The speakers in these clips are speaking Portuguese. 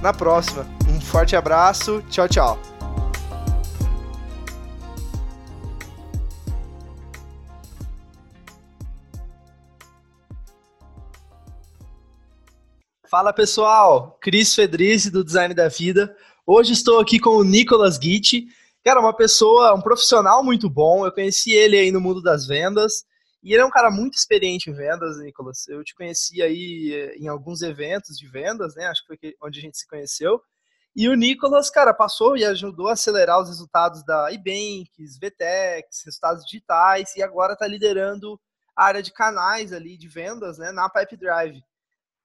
na próxima. Um forte abraço, tchau, tchau. Fala pessoal, Cris Fedrizzi do Design da Vida. Hoje estou aqui com o Nicolas Gitti, cara, uma pessoa, um profissional muito bom. Eu conheci ele aí no mundo das vendas e ele é um cara muito experiente em vendas, Nicolas. Eu te conheci aí eh, em alguns eventos de vendas, né? Acho que foi onde a gente se conheceu. E o Nicolas, cara, passou e ajudou a acelerar os resultados da Ebanks, VTEX, resultados digitais, e agora está liderando a área de canais ali de vendas, né, na Pipe Drive.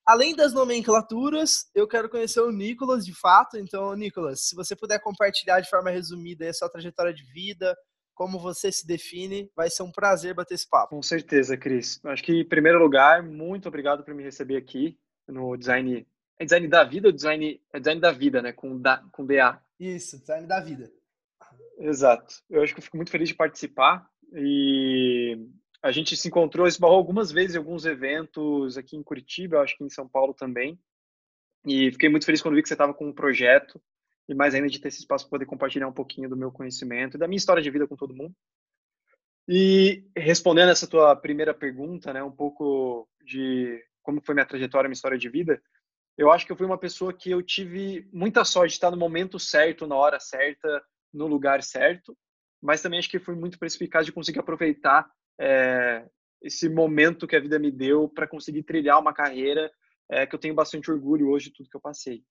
Além das nomenclaturas, eu quero conhecer o Nicolas de fato. Então, Nicolas, se você puder compartilhar de forma resumida a sua trajetória de vida, como você se define. Vai ser um prazer bater esse papo. Com certeza, Cris. Acho que, em primeiro lugar, muito obrigado por me receber aqui no design. É design da vida ou design, é design da vida, né? Com, da, com DA. Isso, design da vida. Exato. Eu acho que eu fico muito feliz de participar e a gente se encontrou, esbarrou algumas vezes em alguns eventos aqui em Curitiba, acho que em São Paulo também. E fiquei muito feliz quando vi que você estava com um projeto e mais ainda de ter esse espaço para poder compartilhar um pouquinho do meu conhecimento e da minha história de vida com todo mundo. E respondendo essa tua primeira pergunta, né, um pouco de como foi minha trajetória, minha história de vida, eu acho que eu fui uma pessoa que eu tive muita sorte de estar no momento certo, na hora certa, no lugar certo, mas também acho que fui muito perspicaz de conseguir aproveitar é, esse momento que a vida me deu para conseguir trilhar uma carreira é, que eu tenho bastante orgulho hoje de tudo que eu passei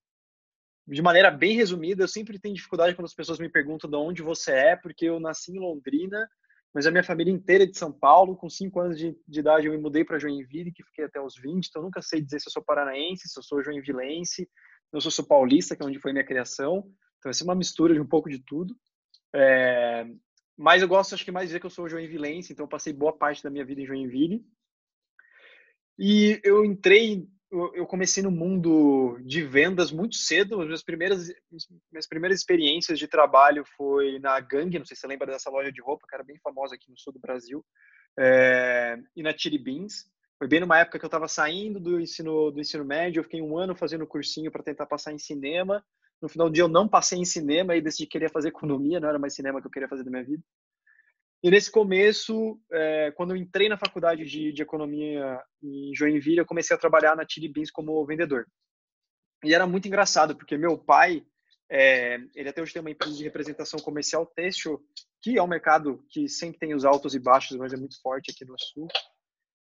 de maneira bem resumida, eu sempre tenho dificuldade quando as pessoas me perguntam de onde você é, porque eu nasci em Londrina, mas a minha família inteira é de São Paulo. Com cinco anos de, de idade, eu me mudei para Joinville, que fiquei até os 20, então nunca sei dizer se eu sou paranaense, se eu sou joinvilense, se eu sou paulista, que é onde foi minha criação. Então, vai ser uma mistura de um pouco de tudo. É, mas eu gosto, acho que mais dizer que eu sou joinvilense, então eu passei boa parte da minha vida em Joinville. E eu entrei eu comecei no mundo de vendas muito cedo. As minhas primeiras, minhas primeiras experiências de trabalho foi na Gang, não sei se você lembra dessa loja de roupa, que era bem famosa aqui no sul do Brasil, é, e na Chili Beans. Foi bem numa época que eu estava saindo do ensino, do ensino médio, eu fiquei um ano fazendo cursinho para tentar passar em cinema. No final do dia eu não passei em cinema e decidi que queria fazer economia, não era mais cinema que eu queria fazer da minha vida. E nesse começo, é, quando eu entrei na faculdade de, de, economia em Joinville, eu comecei a trabalhar na Chili Beans como vendedor. E era muito engraçado, porque meu pai, é, ele até hoje tem uma empresa de representação comercial têxtil, que é um mercado que sempre tem os altos e baixos, mas é muito forte aqui no Sul.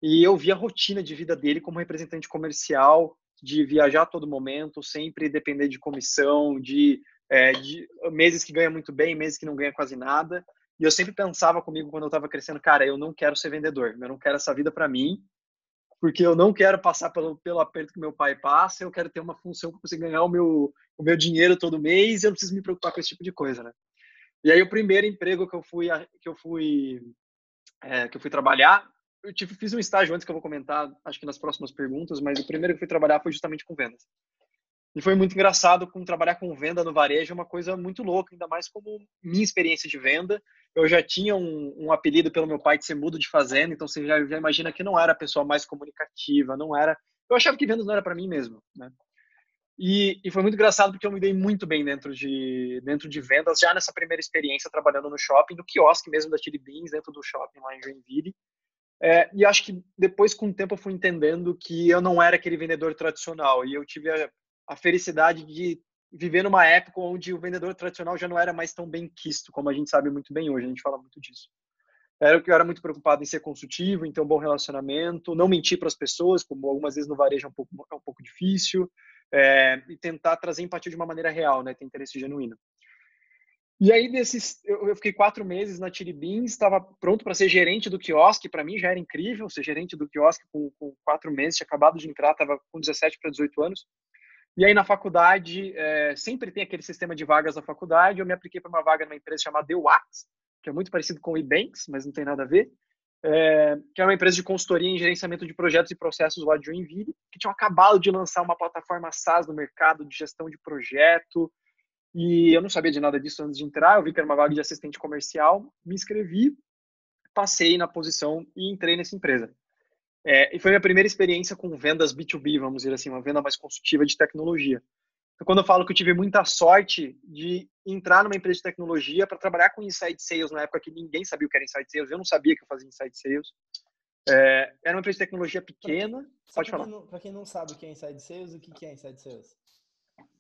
E eu vi a rotina de vida dele como representante comercial, de viajar a todo momento, sempre depender de comissão, de, é, de meses que ganha muito bem, meses que não ganha quase nada. E eu sempre pensava comigo quando eu estava crescendo, cara, eu não quero ser vendedor, eu não quero essa vida para mim, porque eu não quero passar pelo, pelo aperto que meu pai passa, eu quero ter uma função que eu consiga ganhar o meu, o meu dinheiro todo mês e eu não preciso me preocupar com esse tipo de coisa, né? E aí o primeiro emprego que eu fui que eu fui é, que eu fui trabalhar, eu tive, fiz um estágio antes que eu vou comentar, acho que nas próximas perguntas, mas o primeiro que eu fui trabalhar foi justamente com vendas. E foi muito engraçado com trabalhar com venda no varejo, é uma coisa muito louca, ainda mais como minha experiência de venda. Eu já tinha um, um apelido pelo meu pai de ser mudo de fazenda, então você já, já, imagina que não era a pessoa mais comunicativa, não era. Eu achava que vendas não era para mim mesmo, né? E, e, foi muito engraçado porque eu me dei muito bem dentro de dentro de vendas já nessa primeira experiência trabalhando no shopping, no quiosque mesmo da Chili Beans dentro do shopping lá em Joinville. É, e acho que depois com o tempo eu fui entendendo que eu não era aquele vendedor tradicional e eu tive a, a felicidade de viver numa época onde o vendedor tradicional já não era mais tão bem quisto, como a gente sabe muito bem hoje, a gente fala muito disso. Era que eu era muito preocupado em ser consultivo, em ter um bom relacionamento, não mentir para as pessoas, como algumas vezes no varejo é um pouco, é um pouco difícil, é, e tentar trazer empatia de uma maneira real, né, ter interesse genuíno. E aí, desses, eu fiquei quatro meses na Tiribins, estava pronto para ser gerente do quiosque, para mim já era incrível ser gerente do quiosque com, com quatro meses, tinha acabado de entrar, estava com 17 para 18 anos. E aí na faculdade, é, sempre tem aquele sistema de vagas na faculdade, eu me apliquei para uma vaga numa empresa chamada The Wax, que é muito parecido com o eBanks, mas não tem nada a ver, é, que é uma empresa de consultoria em gerenciamento de projetos e processos lá de Joinville, que tinham acabado de lançar uma plataforma SaaS no mercado de gestão de projeto, e eu não sabia de nada disso antes de entrar, eu vi que era uma vaga de assistente comercial, me inscrevi, passei na posição e entrei nessa empresa. É, e foi minha primeira experiência com vendas B2B, vamos dizer assim, uma venda mais consultiva de tecnologia. Então, quando eu falo que eu tive muita sorte de entrar numa empresa de tecnologia para trabalhar com inside sales na época que ninguém sabia o que era inside sales, eu não sabia que eu fazia inside sales. É, era uma empresa de tecnologia pequena. Pode falar. Para quem não sabe o que é inside sales, o que é inside sales?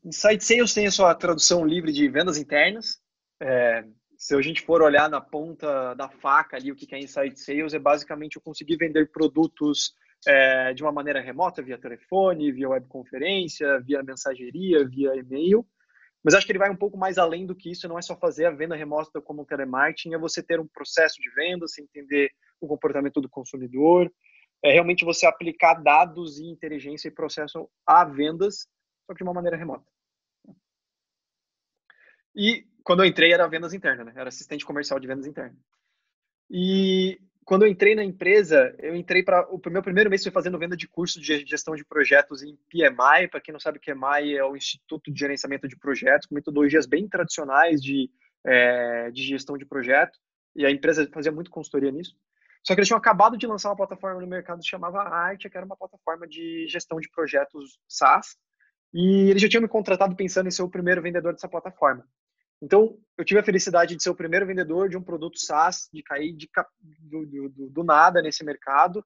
Inside sales tem a sua tradução livre de vendas internas. É, se a gente for olhar na ponta da faca ali o que é inside sales, é basicamente eu conseguir vender produtos é, de uma maneira remota, via telefone, via webconferência, via mensageria, via e-mail. Mas acho que ele vai um pouco mais além do que isso, não é só fazer a venda remota como telemarketing, é você ter um processo de venda, você entender o comportamento do consumidor, é realmente você aplicar dados e inteligência e processo a vendas, só que de uma maneira remota. E quando eu entrei era vendas internas, né? Era assistente comercial de vendas internas. E quando eu entrei na empresa, eu entrei para o meu primeiro mês foi fazendo venda de curso de gestão de projetos em PMI. Para quem não sabe, o PMI é o Instituto de Gerenciamento de Projetos, com metodologias bem tradicionais de, é, de gestão de projeto. E a empresa fazia muito consultoria nisso. Só que eles tinham acabado de lançar uma plataforma no mercado que chamava Arte, que era uma plataforma de gestão de projetos SaaS. E eles já tinham me contratado pensando em ser o primeiro vendedor dessa plataforma. Então, eu tive a felicidade de ser o primeiro vendedor de um produto SaaS, de cair de, do, do, do, nada nesse mercado,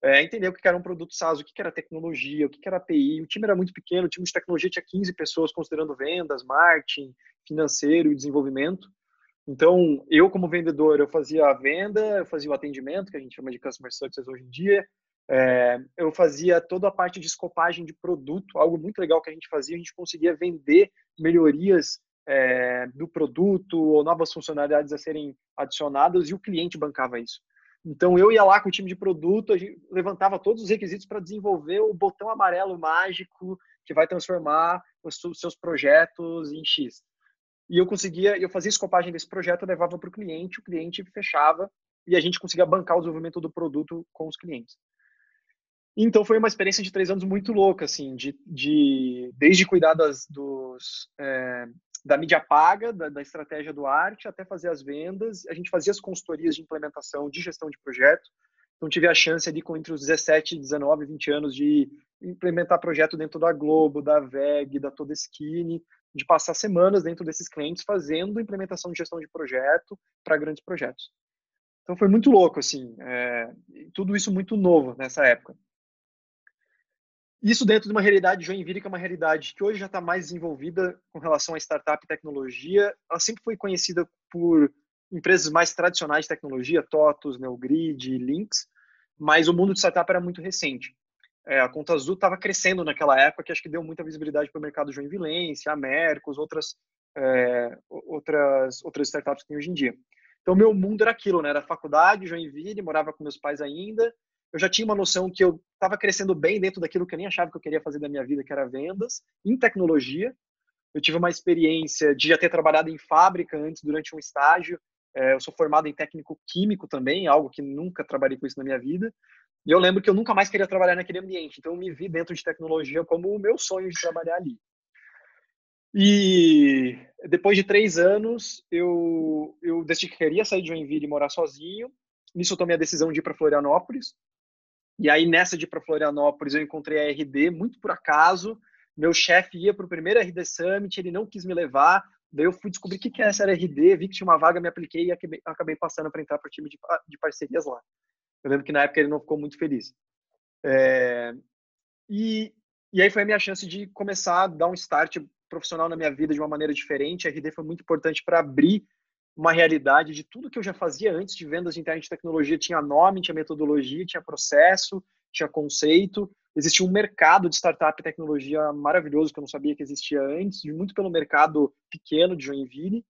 é, entender o que era um produto SaaS, o que era tecnologia, o que era API. O time era muito pequeno, o time de tecnologia tinha 15 pessoas considerando vendas, marketing, financeiro e desenvolvimento. Então, eu como vendedor, eu fazia a venda, eu fazia o atendimento, que a gente chama de Customer Success hoje em dia, é, eu fazia toda a parte de escopagem de produto, algo muito legal que a gente fazia, a gente conseguia vender melhorias é, do produto ou novas funcionalidades a serem adicionadas e o cliente bancava isso. Então eu ia lá com o time de produto, a gente levantava todos os requisitos para desenvolver o botão amarelo mágico que vai transformar os seus projetos em X. E eu conseguia, eu fazia escopagem desse projeto, levava para o cliente, o cliente fechava e a gente conseguia bancar o desenvolvimento do produto com os clientes. Então foi uma experiência de três anos muito louca, assim, de, de desde cuidar das, dos, é, da mídia paga, da, da, estratégia do arte, até fazer as vendas. A gente fazia as consultorias de implementação, de gestão de projeto. Então, tive a chance ali, com entre os 17, 19, 20 anos, de implementar projeto dentro da Globo, da VEG, da Todeskine, de passar semanas dentro desses clientes fazendo implementação de gestão de projeto para grandes projetos. Então, foi muito louco, assim, é, tudo isso muito novo nessa época. Isso dentro de uma realidade Joinville, que é uma realidade que hoje já está mais desenvolvida com relação a startup e tecnologia. Ela sempre foi conhecida por empresas mais tradicionais de tecnologia, TOTOS, Neogrid, Lynx, mas o mundo de startup era muito recente. É, a Conta Azul estava crescendo naquela época, que acho que deu muita visibilidade para o mercado joinvilense, a Mercos, outras, é, outras, outras startups que tem hoje em dia. Então, meu mundo era aquilo, né? Era faculdade, Joinville, morava com meus pais ainda, eu já tinha uma noção que eu estava crescendo bem dentro daquilo que eu nem achava que eu queria fazer da minha vida, que era vendas, em tecnologia. Eu tive uma experiência de já ter trabalhado em fábrica antes, durante um estágio. É, eu sou formado em técnico químico também, algo que nunca trabalhei com isso na minha vida. E eu lembro que eu nunca mais queria trabalhar naquele ambiente. Então, eu me vi dentro de tecnologia como o meu sonho de trabalhar ali. E depois de três anos, eu, eu decidi que queria sair de Joinville e morar sozinho. Nisso, eu tomei a decisão de ir para Florianópolis. E aí, nessa de ir para Florianópolis, eu encontrei a RD, muito por acaso. Meu chefe ia para o primeiro RD Summit, ele não quis me levar. Daí eu fui descobrir o que, que é essa RD, vi que tinha uma vaga, me apliquei e acabei, acabei passando para entrar para o time de, de, parcerias lá. Eu lembro que na época ele não ficou muito feliz. É, e, e aí foi a minha chance de começar a dar um start profissional na minha vida de uma maneira diferente. A RD foi muito importante para abrir uma realidade de tudo que eu já fazia antes de vendas de internet de tecnologia. Tinha nome, tinha metodologia, tinha processo, tinha conceito. Existia um mercado de startup e tecnologia maravilhoso que eu não sabia que existia antes, muito pelo mercado pequeno de Joinville.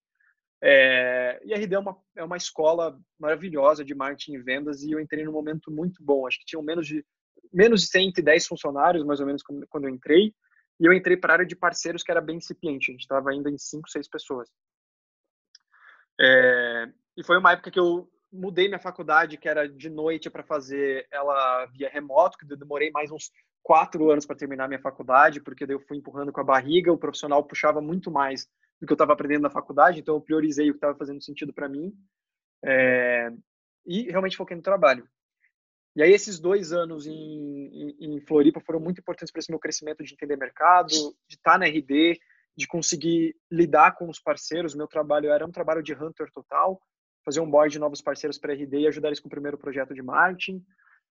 É, e a RD é uma, é uma escola maravilhosa de marketing e vendas e eu entrei num momento muito bom. Acho que tinham menos de, menos de 110 funcionários, mais ou menos, quando eu entrei. E eu entrei para a área de parceiros, que era bem incipiente. A gente estava ainda em cinco, seis pessoas. É, e foi uma época que eu mudei minha faculdade, que era de noite, para fazer ela via remoto, que eu demorei mais uns quatro anos para terminar minha faculdade, porque daí eu fui empurrando com a barriga, o profissional puxava muito mais do que eu estava aprendendo na faculdade, então eu priorizei o que estava fazendo sentido para mim. É, e realmente foquei no trabalho. E aí esses dois anos em, em, em Floripa foram muito importantes para esse meu crescimento de entender mercado, de estar na RD, de conseguir lidar com os parceiros. Meu trabalho era um trabalho de hunter total, fazer um board de novos parceiros para RD e ajudar eles com o primeiro projeto de marketing.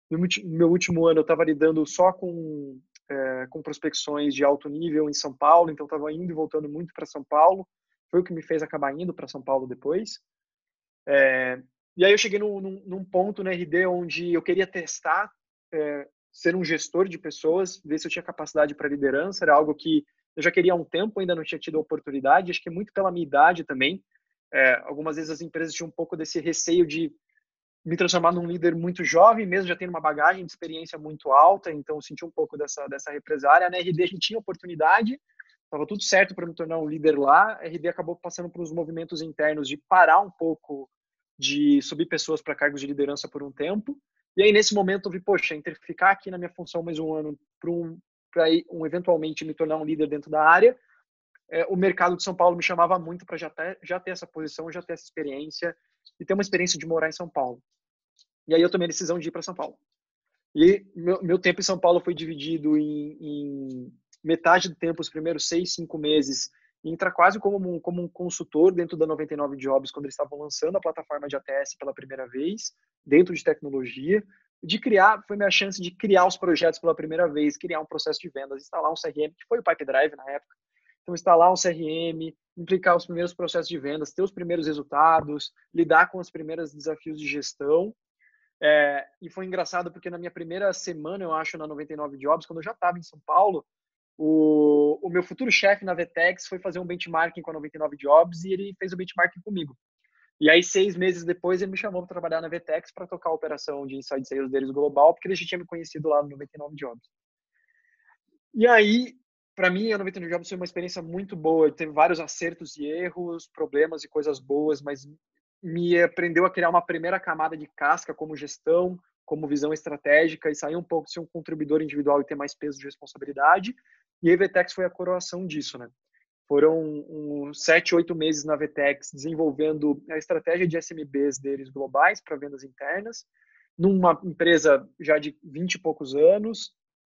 No meu último ano eu estava lidando só com é, com prospecções de alto nível em São Paulo, então estava indo e voltando muito para São Paulo. Foi o que me fez acabar indo para São Paulo depois. É, e aí eu cheguei num, num, num, ponto na RD onde eu queria testar é, ser um gestor de pessoas, ver se eu tinha capacidade para liderança. Era algo que eu já queria há um tempo, ainda não tinha tido a oportunidade. Acho que muito pela minha idade também. É, algumas vezes as empresas tinham um pouco desse receio de me transformar num líder muito jovem, mesmo já tendo uma bagagem de experiência muito alta, então senti um pouco dessa, dessa represária. Na RD a gente tinha oportunidade, estava tudo certo para me tornar um líder lá. A RD acabou passando por uns movimentos internos de parar um pouco de subir pessoas para cargos de liderança por um tempo. E aí, nesse momento, eu vi, poxa, entre ficar aqui na minha função mais um ano para um, um, eventualmente me tornar um líder dentro da área, é, o mercado de São Paulo me chamava muito para já ter, já ter essa posição, já ter essa experiência e ter uma experiência de morar em São Paulo. E aí eu tomei a decisão de ir para São Paulo. E meu, meu tempo em São Paulo foi dividido em, em metade do tempo, os primeiros seis, cinco meses, entra quase como um, como um consultor dentro da 99 Jobs, quando eles estavam lançando a plataforma de ATS pela primeira vez, dentro de tecnologia, de criar, foi minha chance de criar os projetos pela primeira vez, criar um processo de vendas, instalar um CRM, que foi o Pipe Drive na época. Então, instalar um CRM, implicar os primeiros processos de vendas, ter os primeiros resultados, lidar com os primeiros desafios de gestão. É, e foi engraçado porque na minha primeira semana, eu acho, na 99 Jobs, quando eu já estava em São Paulo, o, o meu futuro chefe na Vetex foi fazer um benchmarking com a 99 Jobs e ele fez o benchmarking comigo. E aí, seis meses depois, ele me chamou para trabalhar na Vetex para tocar a operação de inside sales deles global, porque ele já tinha me conhecido lá no 99 Jobs. E aí, para mim, a 99 Jobs foi uma experiência muito boa. Teve vários acertos e erros, problemas e coisas boas, mas me aprendeu a criar uma primeira camada de casca como gestão, como visão estratégica e sair um pouco de ser um contribuidor individual e ter mais peso de responsabilidade. E a Vetex foi a coroação disso, né? Foram uns sete, oito meses na Vetex desenvolvendo a estratégia de SMBs deles globais para vendas internas, numa empresa já de vinte e poucos anos,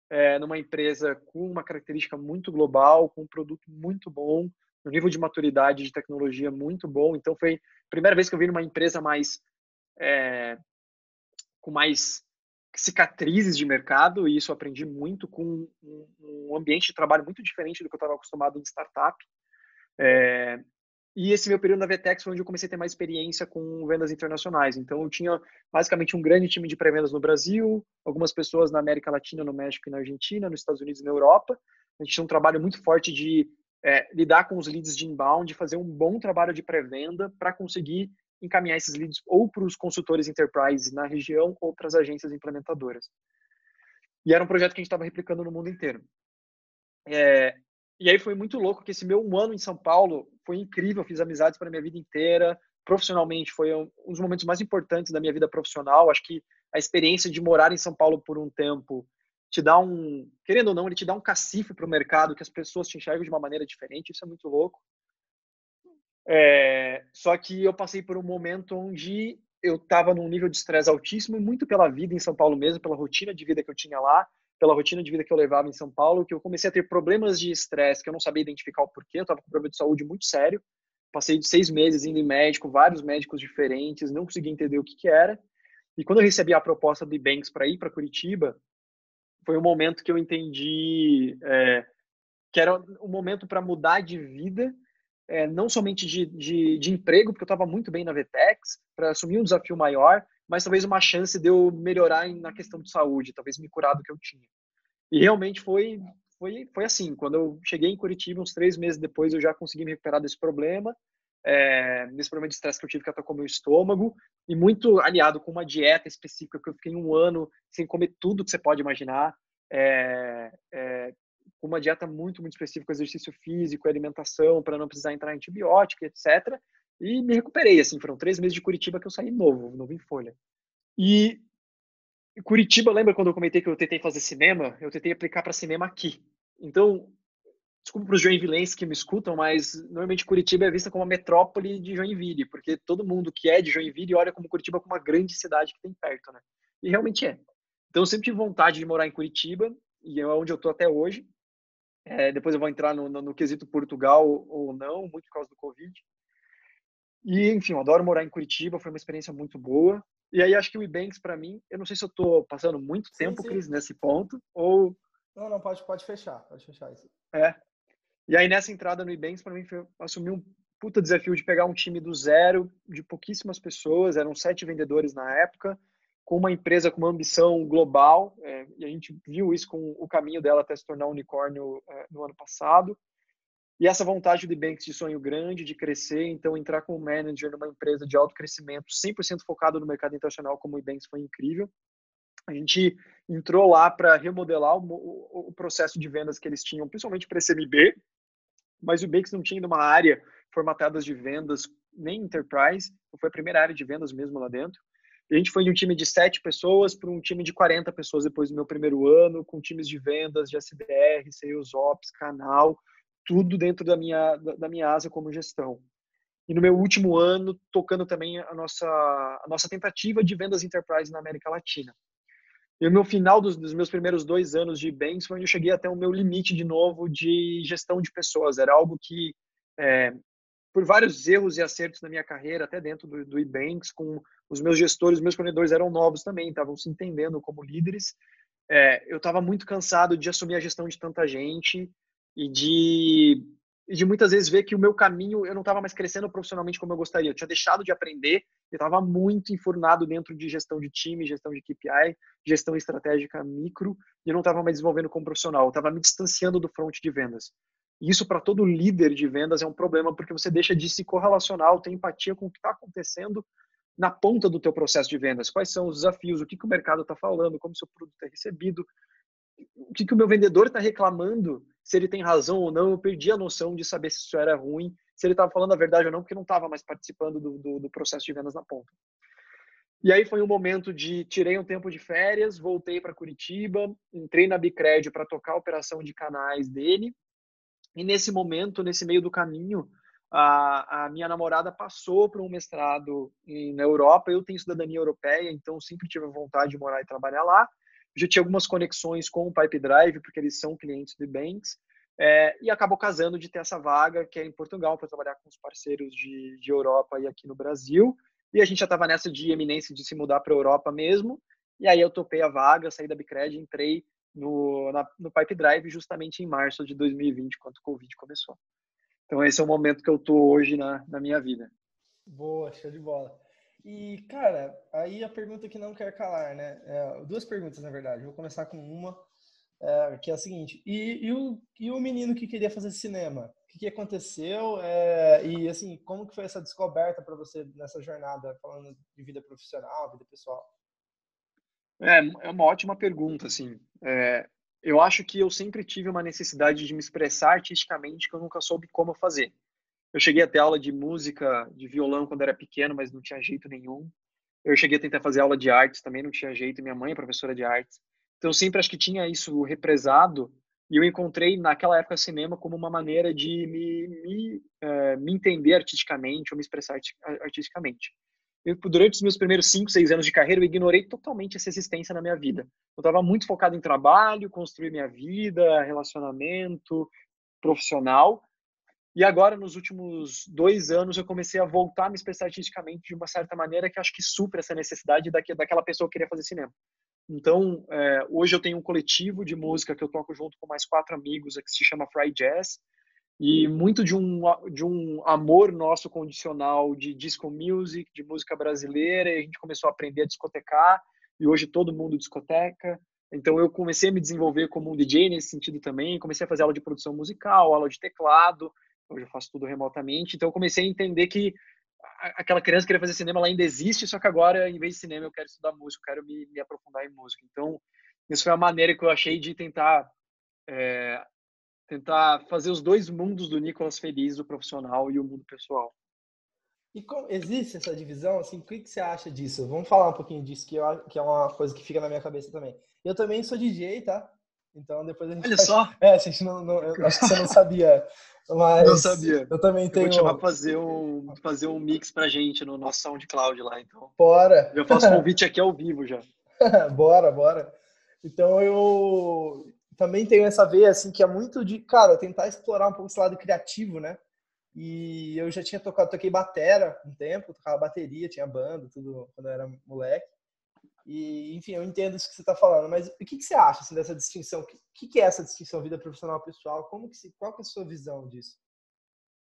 é, numa empresa com uma característica muito global, com um produto muito bom, um nível de maturidade de tecnologia muito bom. Então foi a primeira vez que eu vi numa empresa mais é, com mais cicatrizes de mercado, e isso aprendi muito com um ambiente de trabalho muito diferente do que eu estava acostumado em startup. É, e esse meu período na Vetex foi onde eu comecei a ter mais experiência com vendas internacionais. Então, eu tinha basicamente um grande time de pré-vendas no Brasil, algumas pessoas na América Latina, no México e na Argentina, nos Estados Unidos e na Europa. A gente tinha um trabalho muito forte de é, lidar com os leads de inbound, fazer um bom trabalho de pré-venda para conseguir encaminhar esses leads ou para os consultores enterprise na região ou para as agências implementadoras. E era um projeto que a gente estava replicando no mundo inteiro. É, e aí foi muito louco que esse meu um ano em São Paulo foi incrível, fiz amizades para minha vida inteira, profissionalmente foi um, um dos momentos mais importantes da minha vida profissional. Acho que a experiência de morar em São Paulo por um tempo te dá um, querendo ou não, ele te dá um cacife para o mercado, que as pessoas te enxergam de uma maneira diferente, isso é muito louco. É, só que eu passei por um momento onde eu estava num nível de estresse altíssimo, muito pela vida em São Paulo mesmo, pela rotina de vida que eu tinha lá, pela rotina de vida que eu levava em São Paulo, que eu comecei a ter problemas de estresse que eu não sabia identificar o porquê, eu estava com problema de saúde muito sério, passei seis meses indo em médico, vários médicos diferentes, não conseguia entender o que, que era, e quando eu recebi a proposta do Banks para ir para Curitiba, foi um momento que eu entendi é, que era um momento para mudar de vida, é, não somente de, de, de, emprego, porque eu estava muito bem na Vetex, para assumir um desafio maior, mas talvez uma chance de eu melhorar na questão de saúde, talvez me curar do que eu tinha. E realmente foi, foi, foi assim. Quando eu cheguei em Curitiba, uns três meses depois, eu já consegui me recuperar desse problema, é, desse problema de estresse que eu tive que atacar o meu estômago, e muito aliado com uma dieta específica, que eu fiquei um ano sem comer tudo que você pode imaginar, é, é, com uma dieta muito, muito específica, exercício físico, alimentação, para não precisar entrar em antibiótico, etc. E me recuperei, assim, foram três meses de Curitiba que eu saí novo, novo em folha. E Curitiba, lembra quando eu comentei que eu tentei fazer cinema? Eu tentei aplicar para cinema aqui. Então, desculpa para os joinvilenses que me escutam, mas normalmente Curitiba é vista como a metrópole de Joinville, porque todo mundo que é de Joinville olha como Curitiba como uma grande cidade que tem perto, né? E realmente é. Então, eu sempre tive vontade de morar em Curitiba, e é onde eu estou até hoje. É, depois eu vou entrar no, no, no, quesito Portugal ou não, muito por causa do Covid. E, enfim, eu adoro morar em Curitiba, foi uma experiência muito boa. E aí acho que o Ebanks, para mim, eu não sei se eu estou passando muito sim, tempo, sim. Cris, nesse ponto, ou... Não, não, pode, pode fechar, pode fechar isso. É. E aí nessa entrada no Ebanks, para mim, foi assumir um puta desafio de pegar um time do zero, de pouquíssimas pessoas, eram sete vendedores na época, com uma empresa com uma ambição global, é, e a gente viu isso com o caminho dela até se tornar um unicórnio é, no ano passado. E essa vontade do Banks de sonho grande, de crescer, então entrar como manager numa empresa de alto crescimento, 100% focado no mercado internacional como o Banks foi incrível. A gente entrou lá para remodelar o, o, processo de vendas que eles tinham, principalmente para SMB, mas o Banks não tinha uma área formatada de vendas, nem enterprise, foi a primeira área de vendas mesmo lá dentro. A gente foi de um time de sete pessoas para um time de 40 pessoas depois do meu primeiro ano, com times de vendas, de SDR, Sales Ops, canal, tudo dentro da minha, da minha asa como gestão. E no meu último ano, tocando também a nossa, a nossa tentativa de vendas enterprise na América Latina. E o meu final dos, dos, meus primeiros dois anos de Banks foi onde eu cheguei até o meu limite de novo de gestão de pessoas. Era algo que é, por vários erros e acertos na minha carreira, até dentro do, do Ebanks, com os meus gestores, os meus coordenadores eram novos também, estavam se entendendo como líderes. É, eu estava muito cansado de assumir a gestão de tanta gente e de, de muitas vezes ver que o meu caminho, eu não estava mais crescendo profissionalmente como eu gostaria. Eu tinha deixado de aprender, eu estava muito enfurnado dentro de gestão de time, gestão de KPI, gestão estratégica micro, e eu não estava mais desenvolvendo como profissional. Eu estava me distanciando do front de vendas. Isso para todo líder de vendas é um problema porque você deixa de se correlacionar, ter empatia com o que está acontecendo na ponta do teu processo de vendas. Quais são os desafios, o que, que o mercado está falando, como seu produto é recebido, o que, que o meu vendedor está reclamando, se ele tem razão ou não. Eu perdi a noção de saber se isso era ruim, se ele estava falando a verdade ou não, porque não estava mais participando do, do, do processo de vendas na ponta. E aí foi um momento de tirei um tempo de férias, voltei para Curitiba, entrei na Bicred para tocar a operação de canais dele e nesse momento, nesse meio do caminho, a, a minha namorada passou para um mestrado em, na Europa. Eu tenho cidadania europeia, então sempre tive vontade de morar e trabalhar lá. Já tinha algumas conexões com o Pipe Drive, porque eles são clientes do Banks. É, e acabou casando de ter essa vaga, que é em Portugal, para trabalhar com os parceiros de, de Europa e aqui no Brasil. E a gente já estava nessa de eminência de se mudar para a Europa mesmo. E aí eu topei a vaga, saí da Bicred, entrei no, na, no Pipe Drive justamente em março de 2020, quando o Covid começou. Então esse é o momento que eu tô hoje na, na minha vida. Boa, show de bola. E, cara, aí a pergunta que não quer calar, né? É, duas perguntas, na verdade. Vou começar com uma, é, que é a seguinte. E, e, o, e o menino que queria fazer cinema? O que, que aconteceu? É, e, assim, como que foi essa descoberta para você nessa jornada, falando de vida profissional, vida pessoal? É, é uma ótima pergunta, assim. É, eu acho que eu sempre tive uma necessidade de me expressar artisticamente que eu nunca soube como fazer. Eu cheguei a ter aula de música, de violão quando era pequeno, mas não tinha jeito nenhum. Eu cheguei a tentar fazer aula de artes, também não tinha jeito. Minha mãe é professora de artes. Então, eu sempre acho que tinha isso represado e eu encontrei naquela época cinema como uma maneira de me, me, uh, me entender artisticamente ou me expressar artisticamente eu, durante os meus primeiros 5, 6 anos de carreira, eu ignorei totalmente essa existência na minha vida. Eu estava muito focado em trabalho, construir minha vida, relacionamento profissional. E agora, nos últimos dois anos, eu comecei a voltar a me expressar artisticamente de uma certa maneira que acho que supra essa necessidade daquela pessoa que queria fazer cinema. Então, é, hoje eu tenho um coletivo de música que eu toco junto com mais quatro amigos, que se chama Fry Jazz. E muito de um, de um amor nosso condicional de disco music, de música brasileira, e a gente começou a aprender a discotecar, e hoje todo mundo discoteca. Então eu comecei a me desenvolver como um DJ nesse sentido também, comecei a fazer aula de produção musical, aula de teclado, hoje eu faço tudo remotamente. Então eu comecei a entender que aquela criança que queria fazer cinema ela ainda existe, só que agora, em vez de cinema, eu quero estudar música, eu quero me, me aprofundar em música. Então, isso foi a maneira que eu achei de tentar é, tentar fazer os dois mundos do Nicolas feliz, o profissional e o mundo pessoal. E como, existe essa divisão? Assim, o que, que você acha disso? Vamos falar um pouquinho disso, que, eu, que é uma coisa que fica na minha cabeça também. Eu também sou DJ, tá? Então depois a gente. Olha só! É, a gente não, não acho que você não sabia. Mas não sabia. Eu também tenho. Eu vou te chamar pra fazer um, fazer um mix pra gente no nosso SoundCloud lá, então. Bora! Eu faço convite aqui ao vivo já. bora, bora. Então eu também tenho essa veia, assim, que é muito de, cara, tentar explorar um pouco esse lado criativo, né? E eu já tinha tocado, toquei batera um tempo, tocava bateria, tinha banda, tudo quando eu era moleque. E, enfim, eu entendo isso que você está falando, mas o que, que você acha assim, dessa distinção? O que, que é essa distinção vida profissional pessoal? Como que se, qual que é a sua visão disso?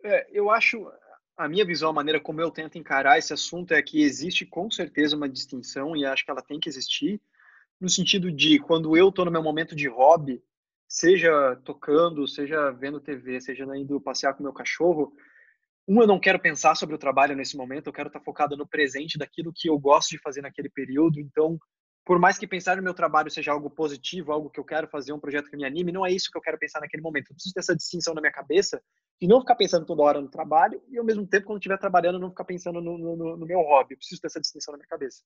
É, eu acho, a minha visão, a maneira como eu tento encarar esse assunto é que existe com certeza uma distinção e acho que ela tem que existir, no sentido de quando eu estou no meu momento de hobby, seja tocando, seja vendo TV, seja indo passear com meu cachorro, um, eu não quero pensar sobre o trabalho nesse momento, eu quero estar focado no presente daquilo que eu gosto de fazer naquele período. Então, por mais que pensar no meu trabalho seja algo positivo, algo que eu quero fazer, um projeto que me anime, não é isso que eu quero pensar naquele momento. Eu preciso ter essa distinção na minha cabeça e não ficar pensando toda hora no trabalho e, ao mesmo tempo, quando estiver trabalhando, não ficar pensando no, no, no meu hobby. Eu preciso ter essa distinção na minha cabeça.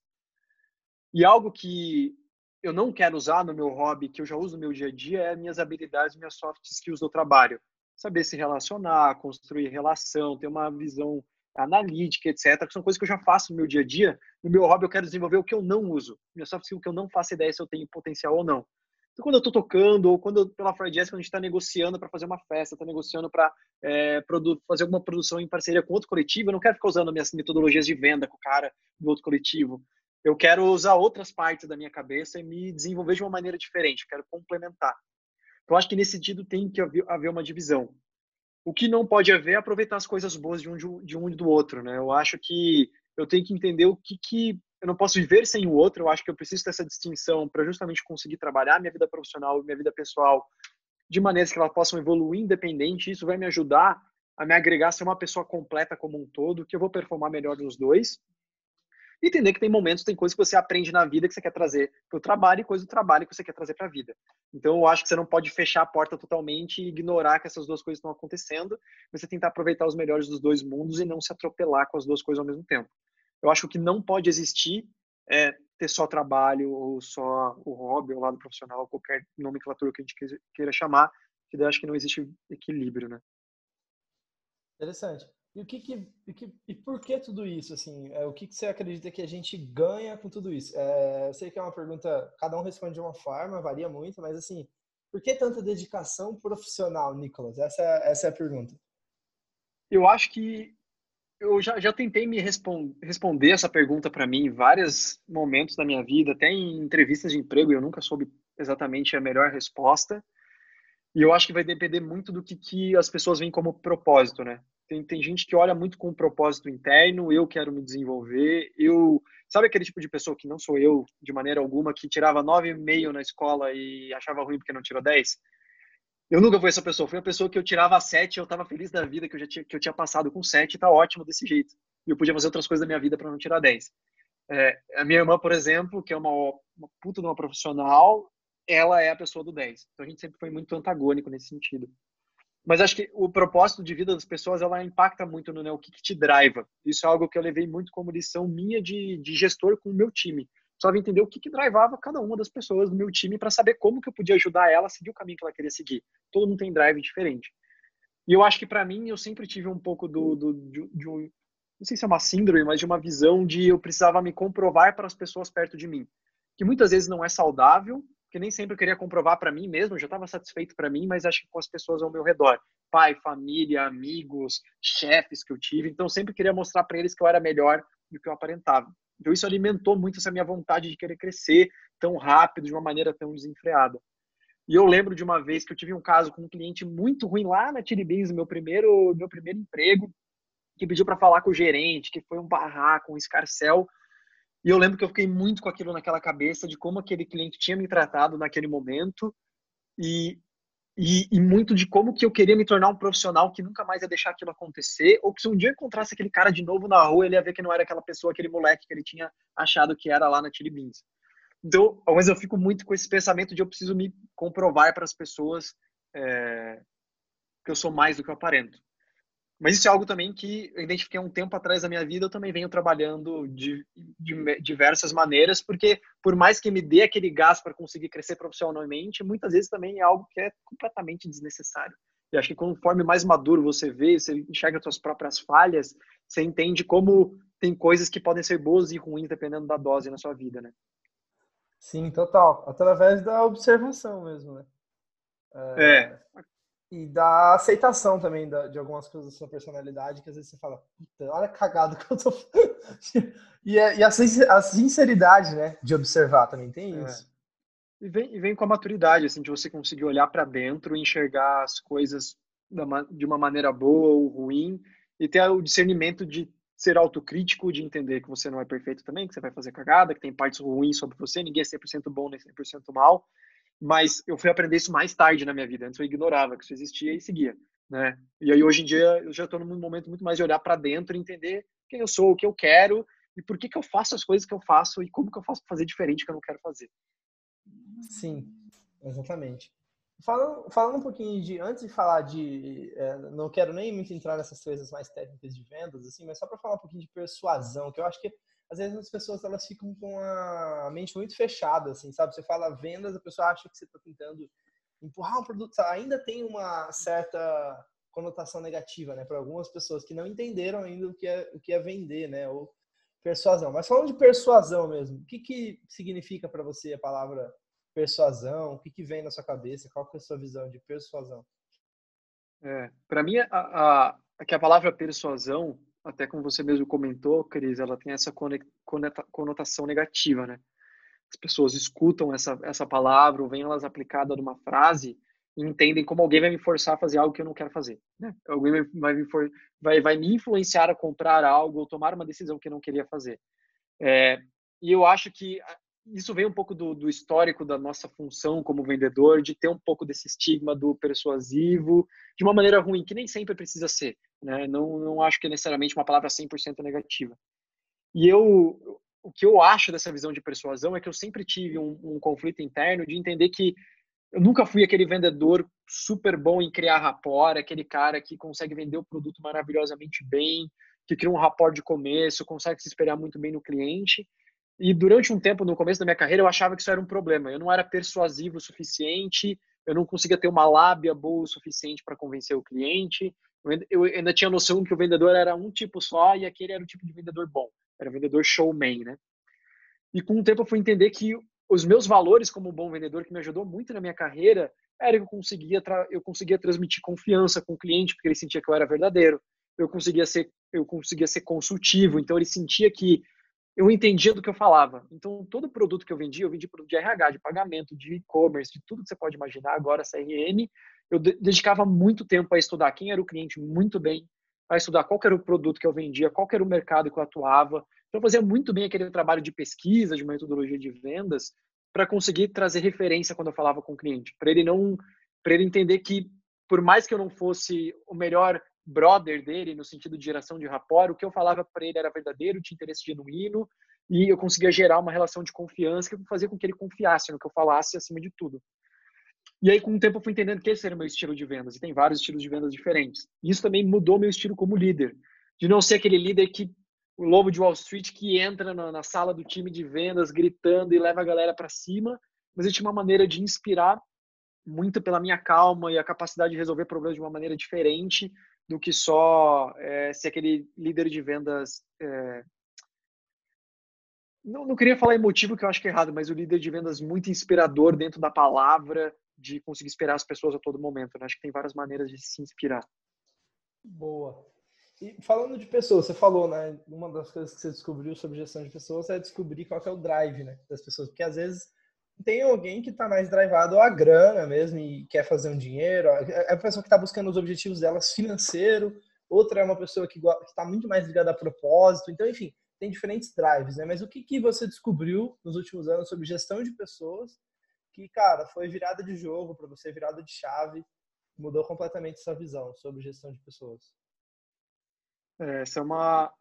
E algo que eu não quero usar no meu hobby, que eu já uso no meu dia a dia, é minhas habilidades, minhas soft skills do trabalho. Saber se relacionar, construir relação, ter uma visão analítica, etc. Que são coisas que eu já faço no meu dia a dia. No meu hobby, eu quero desenvolver o que eu não uso. Minha soft skill que eu não faço ideia se eu tenho potencial ou não. Então, quando eu estou tocando, ou quando eu, pela Freud Jazz, quando a gente está negociando para fazer uma festa, está negociando para é, fazer alguma produção em parceria com outro coletivo, eu não quero ficar usando minhas metodologias de venda com o cara do outro coletivo eu quero usar outras partes da minha cabeça e me desenvolver de uma maneira diferente, quero complementar. Então, acho que nesse sentido tem que haver uma divisão. O que não pode haver é aproveitar as coisas boas de um, de um e do outro, né? Eu acho que eu tenho que entender o que, que eu não posso viver sem o outro, eu acho que eu preciso ter essa distinção para justamente conseguir trabalhar minha vida profissional e minha vida pessoal de maneiras que elas possam evoluir independente, isso vai me ajudar a me agregar ser uma pessoa completa como um todo, que eu vou performar melhor nos dois, e entender que tem momentos, tem coisas que você aprende na vida que você quer trazer para o trabalho e coisas do trabalho que você quer trazer para a vida. Então, eu acho que você não pode fechar a porta totalmente e ignorar que essas duas coisas estão acontecendo, você tentar aproveitar os melhores dos dois mundos e não se atropelar com as duas coisas ao mesmo tempo. Eu acho que não pode existir é ter só trabalho ou só o hobby ou lado profissional, qualquer nomenclatura que a gente queira chamar, que eu acho que não existe equilíbrio, né? Interessante. E o que, que, e, que, e por que tudo isso? Assim, é, o que, que você acredita que a gente ganha com tudo isso? É, eu sei que é uma pergunta, cada um responde de uma forma, varia muito, mas assim, por que tanta dedicação profissional, Nicolas? Essa, essa é a pergunta. Eu acho que eu já, já tentei me respond, responder essa pergunta para mim em vários momentos da minha vida, até em entrevistas de emprego, eu nunca soube exatamente a melhor resposta. E eu acho que vai depender muito do que, que as pessoas veem como propósito, né? Tem, tem gente que olha muito com um propósito interno, eu quero me desenvolver, eu... Sabe aquele tipo de pessoa que não sou eu, de maneira alguma, que tirava 9,5 na escola e achava ruim porque não tirou 10? Eu nunca fui essa pessoa. Fui a pessoa que eu tirava 7 eu estava feliz da vida, que eu já tinha, que eu tinha passado com 7 e tá ótimo desse jeito. E eu podia fazer outras coisas da minha vida para não tirar 10. É, a minha irmã, por exemplo, que é uma, uma puta de uma profissional, ela é a pessoa do 10. Então a gente sempre foi muito antagônico nesse sentido. Mas acho que o propósito de vida das pessoas ela impacta muito no né, o que, que te driva. Isso é algo que eu levei muito como lição minha de, de gestor com o meu time. Precisava entender o que, que drivava cada uma das pessoas do meu time para saber como que eu podia ajudar ela a seguir o caminho que ela queria seguir. Todo mundo tem drive diferente. E eu acho que para mim eu sempre tive um pouco do, do de, de um, não sei se é uma síndrome, mas de uma visão de eu precisava me comprovar para as pessoas perto de mim, que muitas vezes não é saudável porque nem sempre eu queria comprovar para mim mesmo, já estava satisfeito para mim, mas acho que com as pessoas ao meu redor, pai, família, amigos, chefes que eu tive, então sempre queria mostrar para eles que eu era melhor do que eu aparentava. Então isso alimentou muito essa minha vontade de querer crescer tão rápido, de uma maneira tão desenfreada. E eu lembro de uma vez que eu tive um caso com um cliente muito ruim lá na Chili Beans, meu primeiro, meu primeiro emprego, que pediu para falar com o gerente, que foi um barraco, um escarcel, e eu lembro que eu fiquei muito com aquilo naquela cabeça de como aquele cliente tinha me tratado naquele momento e, e, e, muito de como que eu queria me tornar um profissional que nunca mais ia deixar aquilo acontecer, ou que se um dia eu encontrasse aquele cara de novo na rua, ele ia ver que não era aquela pessoa, aquele moleque que ele tinha achado que era lá na Chili Beans. Então, mas eu fico muito com esse pensamento de eu preciso me comprovar para as pessoas é, que eu sou mais do que eu aparento. Mas isso é algo também que eu identifiquei um tempo atrás da minha vida, eu também venho trabalhando de, de diversas maneiras, porque por mais que me dê aquele gás para conseguir crescer profissionalmente, muitas vezes também é algo que é completamente desnecessário. E acho que conforme mais maduro você vê, você enxerga as suas próprias falhas, você entende como tem coisas que podem ser boas e ruins dependendo da dose na sua vida, né? Sim, total. Através da observação mesmo, né? É. é e da aceitação também da, de algumas coisas da sua personalidade, que às vezes você fala, puta, olha a cagada que eu tô e, é, e a, a, sinceridade, né, de observar também tem é. isso. É. E, vem, e vem com a maturidade, assim, de você conseguir olhar para dentro e enxergar as coisas de uma maneira boa ou ruim e ter o discernimento de ser autocrítico, de entender que você não é perfeito também, que você vai fazer cagada, que tem partes ruins sobre você, ninguém é 100% bom nem 100% mal, mas eu fui aprender isso mais tarde na minha vida. Antes eu ignorava que isso existia e seguia, né? E aí hoje em dia eu já estou num momento muito mais de olhar para dentro e entender quem eu sou, o que eu quero e por que que eu faço as coisas que eu faço e como que eu faço fazer diferente que eu não quero fazer. Sim, exatamente. Falando, falando um pouquinho de antes de falar de é, não quero nem muito entrar nessas coisas mais técnicas de vendas assim, mas só para falar um pouquinho de persuasão, que eu acho que às vezes as pessoas elas ficam com a mente muito fechada, assim, sabe? Você fala vendas, a pessoa acha que você está tentando empurrar um produto, ainda tem uma certa conotação negativa, né, para algumas pessoas que não entenderam ainda o que é o que é vender, né, ou persuasão. Mas falando de persuasão mesmo, o que que significa para você a palavra persuasão? O que que vem na sua cabeça? Qual que é a sua visão de persuasão? É, para mim a, a, que a palavra persuasão até como você mesmo comentou, Cris, ela tem essa conotação negativa, né? As pessoas escutam essa, essa palavra ou veem elas aplicada numa frase e entendem como alguém vai me forçar a fazer algo que eu não quero fazer, né? Alguém vai me, for, vai, vai me influenciar a comprar algo ou tomar uma decisão que eu não queria fazer. É, e eu acho que isso vem um pouco do, do, histórico da nossa função como vendedor, de ter um pouco desse estigma do persuasivo, de uma maneira ruim, que nem sempre precisa ser. Né? Não, não acho que é necessariamente uma palavra 100% negativa. E eu, o que eu acho dessa visão de persuasão é que eu sempre tive um, um conflito interno de entender que eu nunca fui aquele vendedor super bom em criar rapport, aquele cara que consegue vender o produto maravilhosamente bem, que cria um rapport de começo, consegue se esperar muito bem no cliente. E durante um tempo, no começo da minha carreira, eu achava que isso era um problema. Eu não era persuasivo o suficiente, eu não conseguia ter uma lábia boa o suficiente para convencer o cliente. Eu ainda tinha noção que o vendedor era um tipo só e aquele era o tipo de vendedor bom. Era o vendedor showman, né? E com o tempo eu fui entender que os meus valores como bom vendedor, que me ajudou muito na minha carreira, era que eu conseguia, eu conseguia transmitir confiança com o cliente, porque ele sentia que eu era verdadeiro. Eu conseguia ser, eu conseguia ser consultivo, então ele sentia que eu entendia do que eu falava. Então, todo produto que eu vendia, eu vendia produto de RH, de pagamento, de e-commerce, de tudo que você pode imaginar, agora CRM, eu dedicava muito tempo a estudar quem era o cliente muito bem, a estudar qual era o produto que eu vendia, qual era o mercado que eu atuava. Então, eu fazia muito bem aquele trabalho de pesquisa, de metodologia de vendas, para conseguir trazer referência quando eu falava com o cliente, para ele não, para ele entender que por mais que eu não fosse o melhor brother dele, no sentido de geração de rapport, o que eu falava para ele era verdadeiro, tinha interesse genuíno, e eu conseguia gerar uma relação de confiança que fazia com que ele confiasse no que eu falasse acima de tudo. E aí, com o tempo, eu fui entendendo que esse era o meu estilo de vendas, e tem vários estilos de vendas diferentes. E isso também mudou meu estilo como líder, de não ser aquele líder que o lobo de Wall Street que entra na, na sala do time de vendas gritando e leva a galera para cima, mas eu tinha uma maneira de inspirar muito pela minha calma e a capacidade de resolver problemas de uma maneira diferente do que só é, ser aquele líder de vendas. É... Não, não queria falar emotivo, que eu acho que é errado, mas o líder de vendas muito inspirador dentro da palavra, de conseguir inspirar as pessoas a todo momento. Né? Acho que tem várias maneiras de se inspirar. Boa. E falando de pessoas, você falou, né? Uma das coisas que você descobriu sobre gestão de pessoas é descobrir qual é o drive né, das pessoas. Porque às vezes tem alguém que está mais drivado a grana mesmo e quer fazer um dinheiro. É a pessoa que está buscando os objetivos delas financeiro. Outra é uma pessoa que está muito mais ligada a propósito. Então, enfim, tem diferentes drives, né? Mas o que, que você descobriu nos últimos anos sobre gestão de pessoas que, cara, foi virada de jogo para você, virada de chave, mudou completamente essa visão sobre gestão de pessoas? É, essa é uma,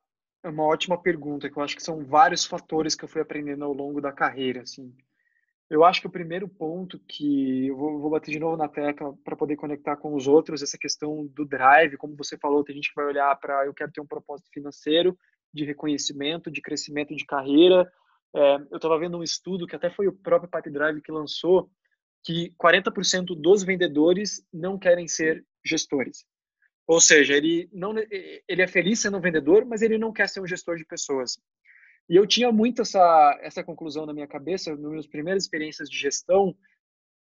é uma ótima pergunta, que eu acho que são vários fatores que eu fui aprendendo ao longo da carreira, assim. Eu acho que o primeiro ponto que eu vou, vou bater de novo na tecla para poder conectar com os outros, essa questão do drive, como você falou, tem gente que vai olhar para eu quero ter um propósito financeiro, de reconhecimento, de crescimento de carreira. É, eu estava vendo um estudo que até foi o próprio Pipe Drive que lançou, que 40% dos vendedores não querem ser gestores. Ou seja, ele não ele é feliz sendo um vendedor, mas ele não quer ser um gestor de pessoas. E eu tinha muito essa essa conclusão na minha cabeça nas minhas primeiras experiências de gestão,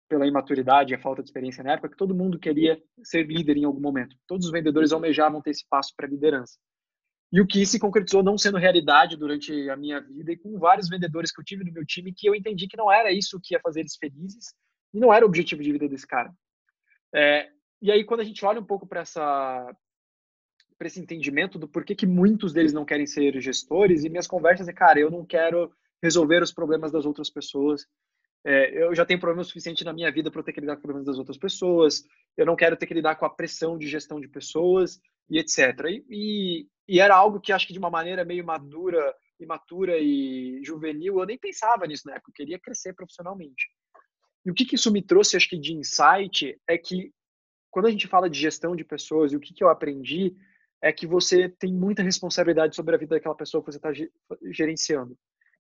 pela imaturidade e a falta de experiência na época, que todo mundo queria ser líder em algum momento. Todos os vendedores almejavam ter esse passo para liderança. E o que se concretizou não sendo realidade durante a minha vida e com vários vendedores que eu tive no meu time que eu entendi que não era isso que ia fazer eles felizes e não era o objetivo de vida desse cara. É, e aí, quando a gente olha um pouco para essa para esse entendimento do porquê que muitos deles não querem ser gestores, e minhas conversas é, cara, eu não quero resolver os problemas das outras pessoas, é, eu já tenho problema suficiente na minha vida para ter que lidar com problemas das outras pessoas, eu não quero ter que lidar com a pressão de gestão de pessoas, e etc. E, e, e era algo que acho que de uma maneira meio madura, imatura e juvenil, eu nem pensava nisso na época, eu queria crescer profissionalmente. E o que, que isso me trouxe, acho que de insight, é que quando a gente fala de gestão de pessoas, e o que, que eu aprendi é que você tem muita responsabilidade sobre a vida daquela pessoa que você está gerenciando.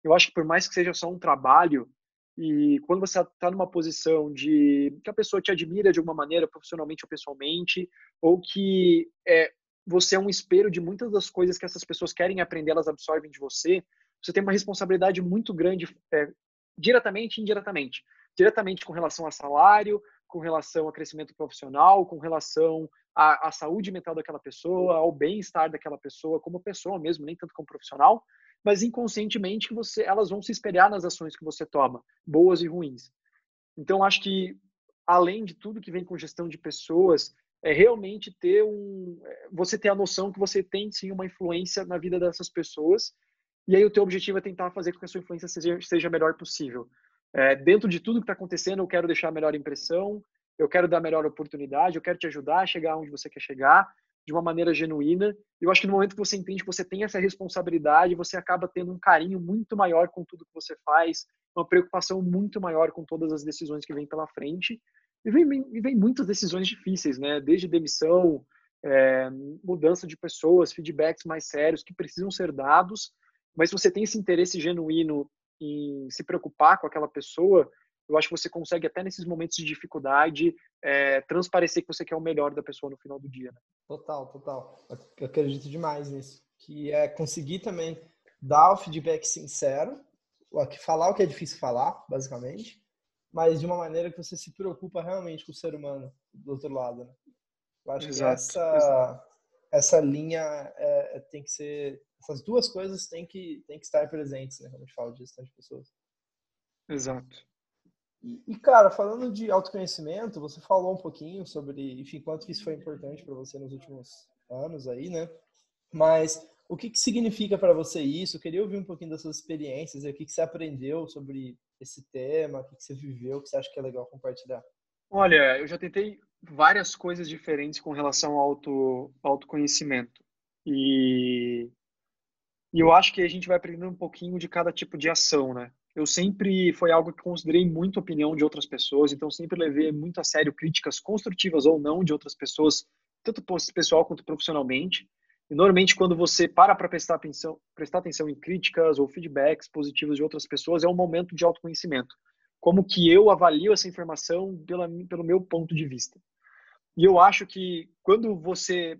Eu acho que por mais que seja só um trabalho, e quando você está numa posição de que a pessoa te admira de alguma maneira, profissionalmente ou pessoalmente, ou que é, você é um espelho de muitas das coisas que essas pessoas querem aprender, elas absorvem de você, você tem uma responsabilidade muito grande, é, diretamente e indiretamente. Diretamente com relação a salário, com relação ao crescimento profissional, com relação à, à saúde mental daquela pessoa, ao bem-estar daquela pessoa como pessoa mesmo, nem tanto como profissional, mas inconscientemente que você, elas vão se espelhar nas ações que você toma, boas e ruins. Então, acho que além de tudo que vem com gestão de pessoas, é realmente ter um, é, você ter a noção que você tem sim uma influência na vida dessas pessoas. E aí o teu objetivo é tentar fazer com que a sua influência seja, seja a melhor possível. É, dentro de tudo que está acontecendo, eu quero deixar a melhor impressão, eu quero dar a melhor oportunidade, eu quero te ajudar a chegar onde você quer chegar de uma maneira genuína. Eu acho que no momento que você entende que você tem essa responsabilidade, você acaba tendo um carinho muito maior com tudo que você faz, uma preocupação muito maior com todas as decisões que vêm pela frente. E vem, vem muitas decisões difíceis, né? Desde demissão, é, mudança de pessoas, feedbacks mais sérios que precisam ser dados. Mas se você tem esse interesse genuíno em se preocupar com aquela pessoa, eu acho que você consegue até nesses momentos de dificuldade é, transparecer que você quer o melhor da pessoa no final do dia. Né? Total, total. Eu acredito demais nisso. Que é conseguir também dar o feedback sincero, falar o que é difícil falar, basicamente, mas de uma maneira que você se preocupa realmente com o ser humano do outro lado. Né? Eu acho exato, que essa, exato. essa linha é, é tem que ser essas duas coisas têm que, têm que estar presentes, né? Quando a gente fala de gestão de pessoas. Exato. E, e, cara, falando de autoconhecimento, você falou um pouquinho sobre, enfim, quanto que isso foi importante para você nos últimos anos aí, né? Mas o que, que significa para você isso? Eu queria ouvir um pouquinho das suas experiências, o que, que você aprendeu sobre esse tema, o que, que você viveu, o que você acha que é legal compartilhar. Olha, eu já tentei várias coisas diferentes com relação ao auto, autoconhecimento. E e eu acho que a gente vai aprendendo um pouquinho de cada tipo de ação, né? Eu sempre foi algo que considerei muito a opinião de outras pessoas, então sempre levei muito a sério críticas construtivas ou não de outras pessoas, tanto pessoal quanto profissionalmente. E normalmente quando você para para prestar atenção, prestar atenção em críticas ou feedbacks positivos de outras pessoas, é um momento de autoconhecimento. Como que eu avalio essa informação pela, pelo meu ponto de vista. E eu acho que quando você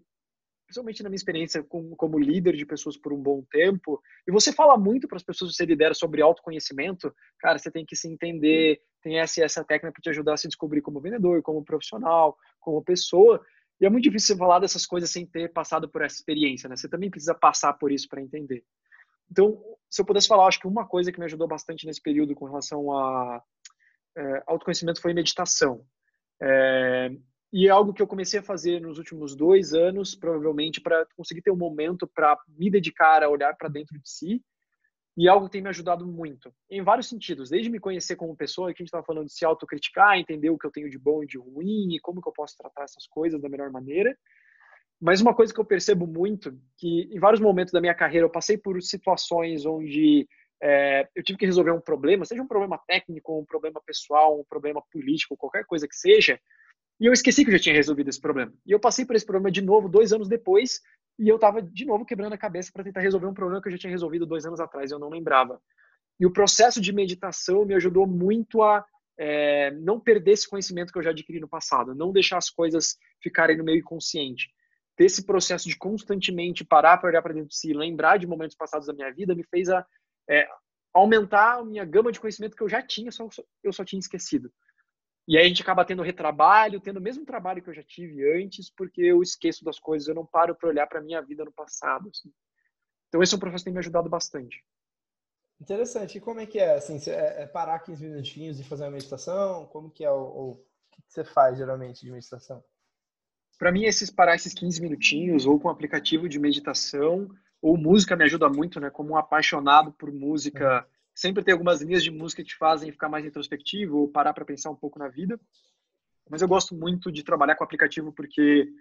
principalmente na minha experiência como, como líder de pessoas por um bom tempo, e você fala muito para as pessoas que você lidera sobre autoconhecimento, cara, você tem que se entender, tem essa essa técnica para te ajudar a se descobrir como vendedor, como profissional, como pessoa. E é muito difícil você falar dessas coisas sem ter passado por essa experiência, né? Você também precisa passar por isso para entender. Então, se eu pudesse falar, acho que uma coisa que me ajudou bastante nesse período com relação a é, autoconhecimento foi meditação. É, e é algo que eu comecei a fazer nos últimos dois anos, provavelmente, para conseguir ter um momento para me dedicar a olhar para dentro de si. E algo que tem me ajudado muito, em vários sentidos. Desde me conhecer como pessoa, que a gente estava falando de se autocriticar, entender o que eu tenho de bom e de ruim, e como que eu posso tratar essas coisas da melhor maneira. Mas uma coisa que eu percebo muito, que em vários momentos da minha carreira eu passei por situações onde é, eu tive que resolver um problema, seja um problema técnico, um problema pessoal, um problema político, qualquer coisa que seja, e eu esqueci que eu já tinha resolvido esse problema. E eu passei por esse problema de novo dois anos depois, e eu estava de novo quebrando a cabeça para tentar resolver um problema que eu já tinha resolvido dois anos atrás e eu não lembrava. E o processo de meditação me ajudou muito a é, não perder esse conhecimento que eu já adquiri no passado, não deixar as coisas ficarem no meio inconsciente. Ter esse processo de constantemente parar para olhar para dentro de si, lembrar de momentos passados da minha vida, me fez a, é, aumentar a minha gama de conhecimento que eu já tinha, só eu só tinha esquecido. E aí a gente acaba tendo retrabalho, tendo o mesmo trabalho que eu já tive antes, porque eu esqueço das coisas, eu não paro para olhar para a minha vida no passado. Assim. Então esse é um processo que tem me ajudado bastante. Interessante. E como é que é? Assim, é, é parar 15 minutinhos e fazer uma meditação? Como que é o, o, o que você faz geralmente de meditação? Para mim, esses parar esses 15 minutinhos ou com um aplicativo de meditação ou música me ajuda muito, né? Como um apaixonado por música, uhum Sempre tem algumas linhas de música que te fazem ficar mais introspectivo ou parar para pensar um pouco na vida. Mas eu gosto muito de trabalhar com aplicativo porque,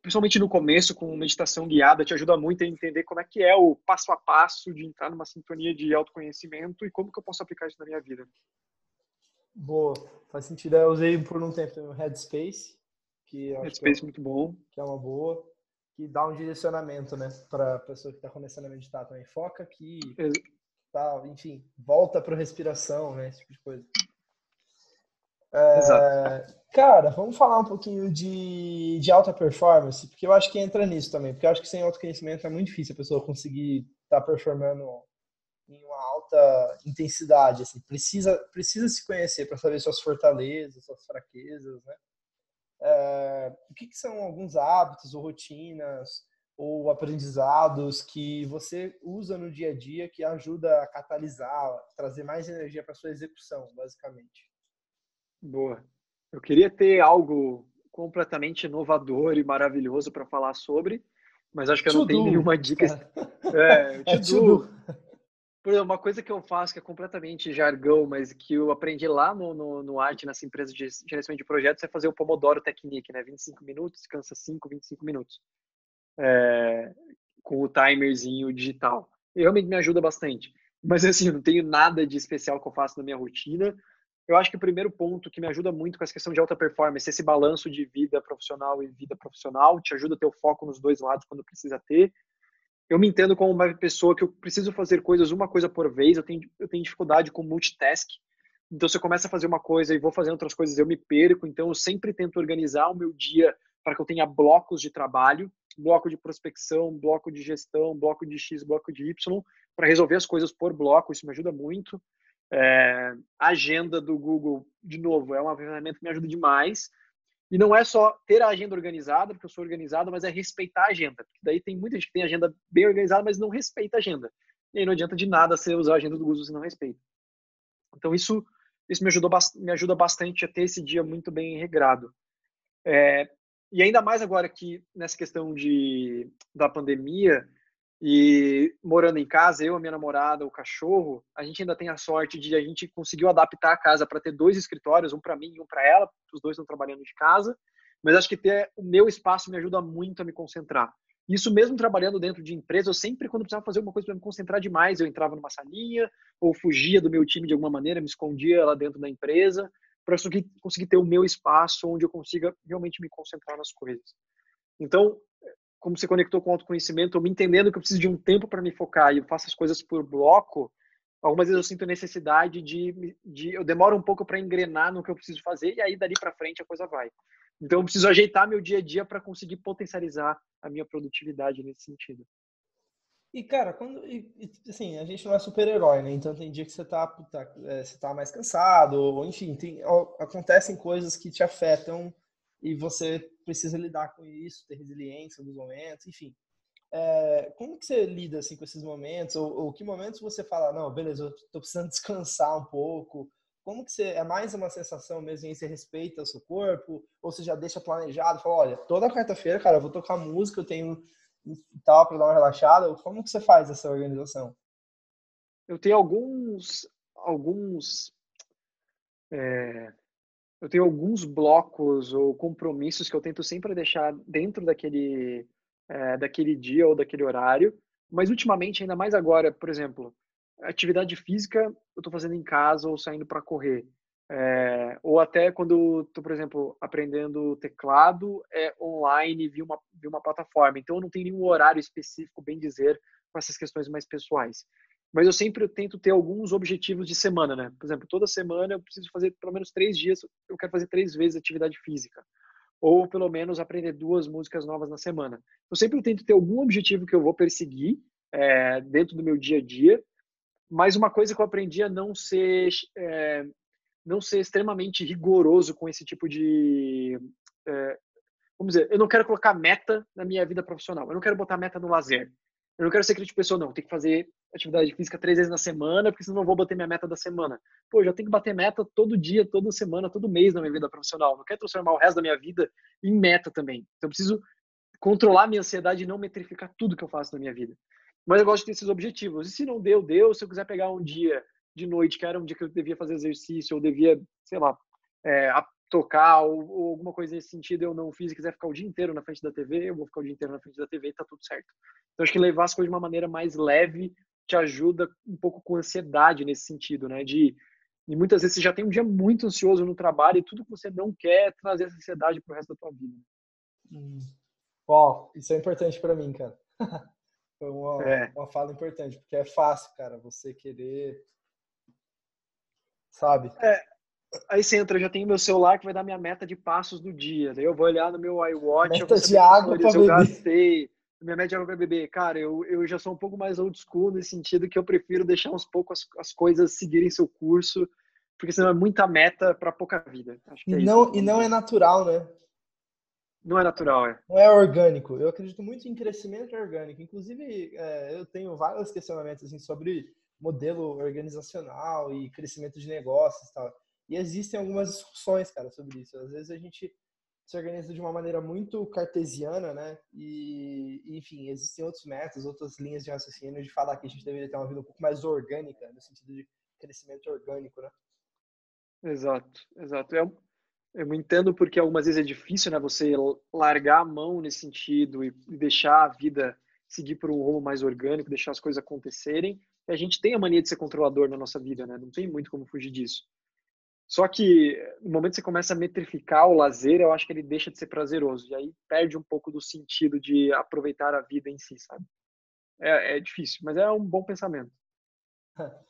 principalmente no começo, com meditação guiada, te ajuda muito a entender como é que é o passo a passo de entrar numa sintonia de autoconhecimento e como que eu posso aplicar isso na minha vida. Boa, faz sentido. Eu usei por um tempo o Headspace, que Headspace que é, muito bom, que é uma boa, que dá um direcionamento, né, para pessoa que está começando a meditar também. Foca aqui, tal, enfim, volta para respiração, né, esse tipo de coisa. É, Exato. Cara, vamos falar um pouquinho de, de alta performance, porque eu acho que entra nisso também, porque eu acho que sem autoconhecimento é muito difícil a pessoa conseguir estar tá performando em uma alta intensidade, assim, precisa, precisa se conhecer para saber suas fortalezas, suas fraquezas, né? É, o que, que, são alguns hábitos ou rotinas ou aprendizados que você usa no dia a dia que ajuda a catalisar, trazer mais energia para sua execução, basicamente. Boa. Eu queria ter algo completamente inovador e maravilhoso para falar sobre, mas acho que eu não tenho nenhuma dica. É, é tudo. Por exemplo, uma coisa que eu faço que é completamente jargão, mas que eu aprendi lá no, no, no Arte, nessa empresa de gerenciamento de projetos, é fazer o Pomodoro Technique, né? 25 minutos, cansa 5, 25 minutos é, com o timerzinho digital. Realmente me ajuda bastante. Mas assim, eu não tenho nada de especial que eu faço na minha rotina. Eu acho que o primeiro ponto que me ajuda muito com essa questão de alta performance, esse balanço de vida profissional e vida profissional, te ajuda a ter o foco nos dois lados quando precisa ter. Eu me entendo como uma pessoa que eu preciso fazer coisas uma coisa por vez, eu tenho, eu tenho dificuldade com multitask. Então, se eu começo a fazer uma coisa e vou fazendo outras coisas, eu me perco. Então, eu sempre tento organizar o meu dia para que eu tenha blocos de trabalho bloco de prospecção, bloco de gestão, bloco de X, bloco de Y, para resolver as coisas por bloco, isso me ajuda muito. É, a agenda do Google, de novo, é uma ferramenta que me ajuda demais. E não é só ter a agenda organizada, porque eu sou organizado, mas é respeitar a agenda. Porque daí tem muita gente que tem agenda bem organizada, mas não respeita a agenda. E aí não adianta de nada você usar a agenda do Google se não respeita. Então isso, isso me, ajudou, me ajuda bastante a ter esse dia muito bem regrado. É, e ainda mais agora que nessa questão de, da pandemia e morando em casa, eu, a minha namorada, o cachorro, a gente ainda tem a sorte de a gente conseguiu adaptar a casa para ter dois escritórios, um para mim e um para ela, os dois estão trabalhando de casa, mas acho que ter o meu espaço me ajuda muito a me concentrar. Isso mesmo trabalhando dentro de empresa, eu sempre, quando precisava fazer alguma coisa para me concentrar demais, eu entrava numa salinha ou fugia do meu time de alguma maneira, me escondia lá dentro da empresa para conseguir ter o meu espaço onde eu consiga realmente me concentrar nas coisas. Então, como você conectou com o autoconhecimento, eu me entendendo que eu preciso de um tempo para me focar e eu faço as coisas por bloco, algumas vezes eu sinto necessidade de, de eu demoro um pouco para engrenar no que eu preciso fazer e aí dali para frente a coisa vai. Então eu preciso ajeitar meu dia a dia para conseguir potencializar a minha produtividade nesse sentido. E, cara, quando. E, assim, a gente não é super-herói, né? Então tem dia que você tá, tá, é, você tá mais cansado, ou enfim, tem, acontecem coisas que te afetam e você precisa lidar com isso, ter resiliência nos momentos, enfim. É, como que você lida assim com esses momentos? Ou, ou, que momentos você fala, não, beleza, eu tô precisando descansar um pouco? Como que você é mais uma sensação mesmo em você respeita o seu corpo? Ou você já deixa planejado, fala, olha, toda quarta-feira, cara, eu vou tocar música, eu tenho e tal, para dar uma relaxada? Como que você faz essa organização? Eu tenho alguns, alguns, é, eu tenho alguns blocos ou compromissos que eu tento sempre deixar dentro daquele, é, daquele dia ou daquele horário. Mas ultimamente, ainda mais agora, por exemplo, atividade física eu estou fazendo em casa ou saindo para correr. É, ou até quando estou, por exemplo, aprendendo teclado é online via uma, via uma plataforma. Então, eu não tenho nenhum horário específico, bem dizer, com essas questões mais pessoais. Mas eu sempre tento ter alguns objetivos de semana, né? Por exemplo, toda semana eu preciso fazer pelo menos três dias, eu quero fazer três vezes atividade física. Ou pelo menos aprender duas músicas novas na semana. Eu sempre tento ter algum objetivo que eu vou perseguir é, dentro do meu dia a dia. Mas uma coisa que eu aprendi a não ser é, não ser extremamente rigoroso com esse tipo de. É, vamos dizer, eu não quero colocar meta na minha vida profissional. Eu não quero botar meta no lazer. Eu não quero ser aquele tipo de pessoa, não. Tem que fazer atividade física três vezes na semana, porque senão não vou bater minha meta da semana. Pô, já tenho que bater meta todo dia, toda semana, todo mês na minha vida profissional. Eu não quero transformar o resto da minha vida em meta também. Então eu preciso controlar minha ansiedade e não metrificar tudo que eu faço na minha vida. Mas eu gosto de ter esses objetivos. E se não deu, deu. Se eu quiser pegar um dia de noite, que era um dia que eu devia fazer exercício, ou devia, sei lá, é, tocar, ou, ou, alguma coisa nesse sentido, eu não fiz e quiser ficar o dia inteiro na frente da TV, eu vou ficar o dia inteiro na frente da TV e tá tudo certo. Então, acho que levar as coisas de uma maneira mais leve te ajuda um pouco com ansiedade nesse sentido, né? De e muitas vezes você já tem um dia muito ansioso no trabalho e tudo que você não quer trazer essa ansiedade pro resto da tua vida. Hum. Ó, isso é importante para mim, cara. Foi uma, é. uma fala importante, porque é fácil, cara, você querer sabe? É, aí você entra, eu já tenho meu celular que vai dar minha meta de passos do dia. Daí eu vou olhar no meu iWatch. Meta de água para beber. gastei. Minha meta de água para beber. Cara, eu, eu já sou um pouco mais old school nesse sentido que eu prefiro deixar uns pouco as, as coisas seguirem seu curso, porque senão é muita meta para pouca vida. e, é não, e não é natural, né? Não é natural, é. Não é orgânico. Eu acredito muito em crescimento orgânico. Inclusive, é, eu tenho vários questionamentos assim, sobre modelo organizacional e crescimento de negócios e tal. E existem algumas discussões, cara, sobre isso. Às vezes a gente se organiza de uma maneira muito cartesiana, né? E, enfim, existem outros métodos, outras linhas de raciocínio de falar que a gente deveria ter uma vida um pouco mais orgânica, no sentido de crescimento orgânico, né? Exato, exato. Eu, eu entendo porque algumas vezes é difícil, né? Você largar a mão nesse sentido e deixar a vida seguir por um rumo mais orgânico, deixar as coisas acontecerem a gente tem a mania de ser controlador na nossa vida, né? Não tem muito como fugir disso. Só que no momento que você começa a metrificar o lazer, eu acho que ele deixa de ser prazeroso. E aí perde um pouco do sentido de aproveitar a vida em si, sabe? É, é difícil, mas é um bom pensamento.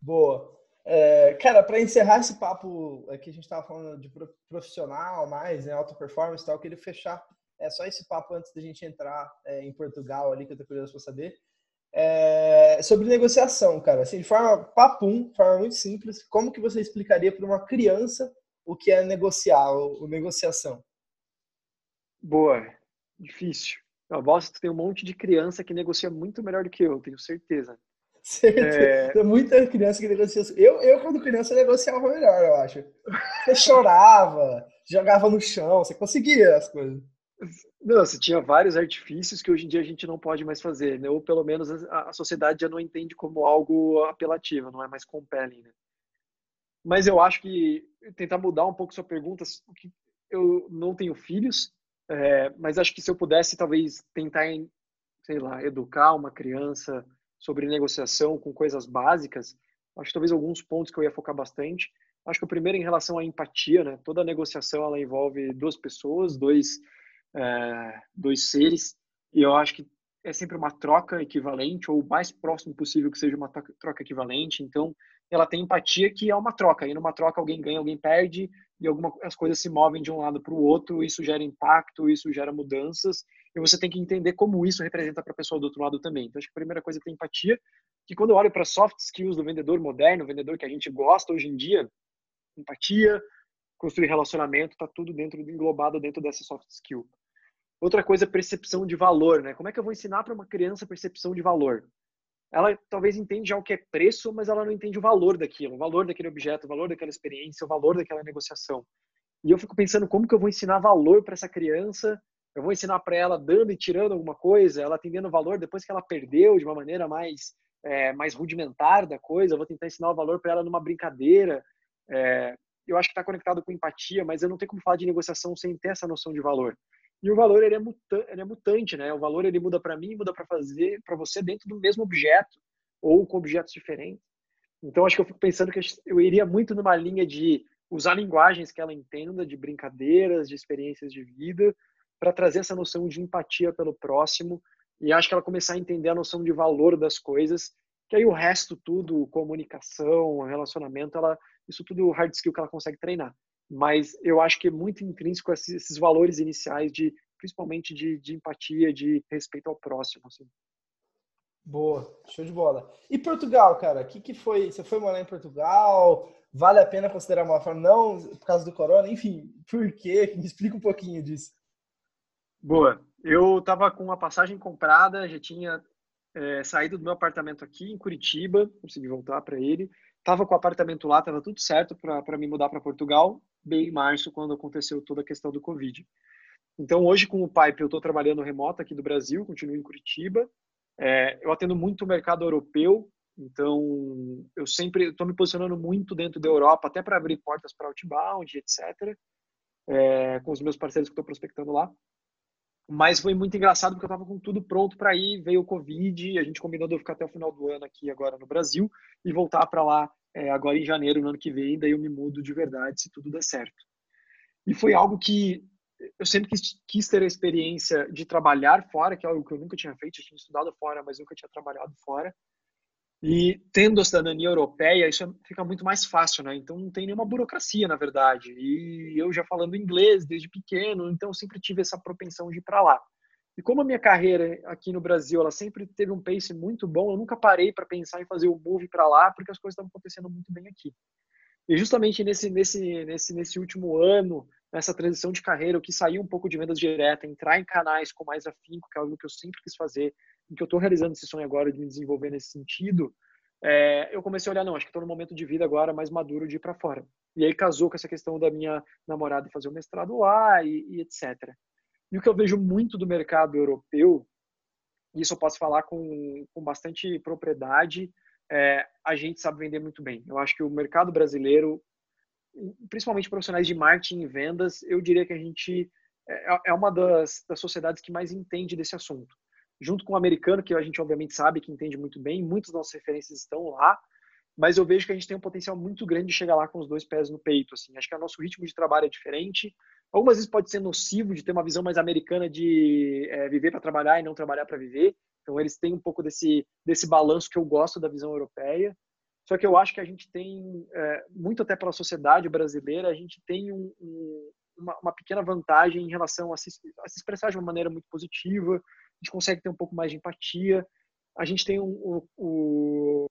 Boa. É, cara, para encerrar esse papo aqui, a gente estava falando de profissional mais, né, alta performance e tal, eu queria fechar é, só esse papo antes da gente entrar é, em Portugal ali, que eu tô curioso para saber. É, sobre negociação, cara. Assim, de forma papum, de forma muito simples, como que você explicaria para uma criança o que é negociar, ou, ou negociação? Boa, difícil. Eu gosto que tem um monte de criança que negocia muito melhor do que eu, tenho certeza. Certeza. É... Tem muita criança que negocia. Eu, eu, quando criança, negociava melhor, eu acho. Você chorava, jogava no chão, você conseguia as coisas. Você tinha vários artifícios que hoje em dia a gente não pode mais fazer, né? ou pelo menos a, sociedade já não entende como algo apelativo, não é mais compelling. Né? Mas eu acho que tentar mudar um pouco sua pergunta, eu não tenho filhos, é, mas acho que se eu pudesse talvez tentar, sei lá, educar uma criança sobre negociação com coisas básicas, acho que talvez alguns pontos que eu ia focar bastante. Acho que o primeiro em relação à empatia, né? Toda negociação ela envolve duas pessoas, dois é, dois seres, e eu acho que é sempre uma troca equivalente, ou o mais próximo possível que seja uma troca equivalente. Então, ela tem empatia que é uma troca. E numa troca alguém ganha, alguém perde, e algumas as coisas se movem de um lado para o outro, isso gera impacto, isso gera mudanças, e você tem que entender como isso representa para a pessoa do outro lado também. Então, acho que a primeira coisa é ter empatia, que quando eu olho para soft skills do vendedor moderno, vendedor que a gente gosta hoje em dia, empatia, construir relacionamento, está tudo dentro englobado dentro dessa soft skill. Outra coisa é percepção de valor, né? Como é que eu vou ensinar para uma criança percepção de valor? Ela talvez entende já o que é preço, mas ela não entende o valor daquilo, o valor daquele objeto, o valor daquela experiência, o valor daquela negociação. E eu fico pensando como que eu vou ensinar valor para essa criança? Eu vou ensinar para ela dando e tirando alguma coisa, ela atendendo valor depois que ela perdeu de uma maneira mais é, mais rudimentar da coisa. Eu vou tentar ensinar o valor para ela numa brincadeira. É, eu acho que está conectado com empatia, mas eu não tenho como falar de negociação sem ter essa noção de valor. E o valor ele é, mutante, ele é mutante, né? O valor ele muda para mim, muda para fazer, para você dentro do mesmo objeto. ou com objetos diferentes. Então, acho que eu fico pensando que eu iria muito numa linha de usar linguagens que ela entenda, de brincadeiras, de experiências de vida, para trazer essa noção de empatia pelo próximo. E acho que ela começar a entender a noção de valor das coisas, que aí o resto tudo, comunicação, relacionamento, ela, isso tudo hard skill que ela consegue treinar. Mas eu acho que é muito intrínseco esses, esses valores iniciais de, principalmente de, de empatia, de respeito ao próximo. Assim. Boa, show de bola. E Portugal, cara, o que, que foi? Você foi morar em Portugal? Vale a pena considerar uma forma? Não, por causa do corona? Enfim, por quê? Me explica um pouquinho disso. Boa. Eu estava com uma passagem comprada, já tinha é, saído do meu apartamento aqui em Curitiba, consegui voltar para ele. Tava com o apartamento lá, tava tudo certo para me mudar para Portugal, bem em março, quando aconteceu toda a questão do Covid. Então, hoje, com o Pipe, eu estou trabalhando remoto aqui do Brasil, continuo em Curitiba. É, eu atendo muito o mercado europeu, então eu sempre estou me posicionando muito dentro da Europa, até para abrir portas para outbound, etc. É, com os meus parceiros que estou prospectando lá. Mas foi muito engraçado porque eu estava com tudo pronto para ir, veio o Covid, a gente combinou de eu ficar até o final do ano aqui agora no Brasil e voltar para lá é, agora em janeiro, no ano que vem, daí eu me mudo de verdade se tudo der certo. E foi algo que eu sempre quis, quis, ter a experiência de trabalhar fora, que é algo que eu nunca tinha feito, eu tinha estudado fora, mas nunca tinha trabalhado fora. E tendo a cidadania europeia, isso fica muito mais fácil, né? Então não tem nenhuma burocracia, na verdade. E eu já falando inglês desde pequeno, então sempre tive essa propensão de ir para lá. E como a minha carreira aqui no Brasil, ela sempre teve um pace muito bom, eu nunca parei para pensar em fazer o move para lá, porque as coisas estavam acontecendo muito bem aqui. E justamente nesse nesse nesse nesse último ano, nessa transição de carreira, eu quis sair um pouco de vendas diretas, entrar em canais com mais afinco, que é algo que eu sempre quis fazer, e que eu estou realizando esse sonho agora de me desenvolver nesse sentido. É, eu comecei a olhar, não, acho que estou no momento de vida agora mais maduro de ir para fora. E aí casou com essa questão da minha namorada fazer o mestrado lá e, e etc. E o que eu vejo muito do mercado europeu, e isso eu posso falar com, com bastante propriedade, é, a gente sabe vender muito bem. Eu acho que o mercado brasileiro principalmente profissionais de marketing e vendas, eu diria que a gente é, é uma das, das sociedades que mais entende desse assunto. Junto com o americano, que a gente obviamente sabe que entende muito bem, muitas das nossas referências estão lá, mas eu vejo que a gente tem um potencial muito grande de chegar lá com os dois pés no peito. Assim. Acho que o nosso ritmo de trabalho é diferente. Algumas vezes pode ser nocivo de ter uma visão mais americana de é, viver para trabalhar e não trabalhar para viver. Então eles têm um pouco desse, desse balanço que eu gosto da visão europeia. Só que eu acho que a gente tem, é, muito até pela sociedade brasileira, a gente tem um, um, uma, uma, pequena vantagem em relação a se, a se, expressar de uma maneira muito positiva, a gente consegue ter um pouco mais de empatia, a gente tem um,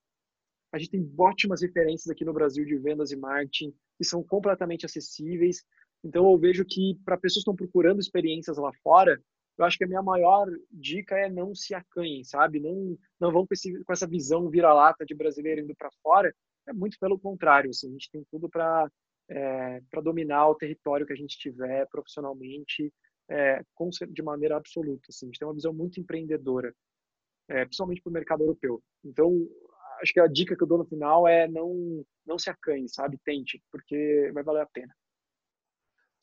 a gente tem ótimas referências aqui no Brasil de vendas e marketing que são completamente acessíveis. Então eu vejo que para pessoas que estão procurando experiências lá fora, eu acho que a minha maior dica é não se acanhem, sabe? Não, não vão com, esse, com essa visão vira-lata de brasileiro indo para fora. É muito pelo contrário. Assim, a gente tem tudo para é, para dominar o território que a gente tiver profissionalmente é, de maneira absoluta. Assim. A gente tem uma visão muito empreendedora, é, principalmente para o mercado europeu. Então, acho que a dica que eu dou no final é não, não se acanhe, sabe? Tente, porque vai valer a pena.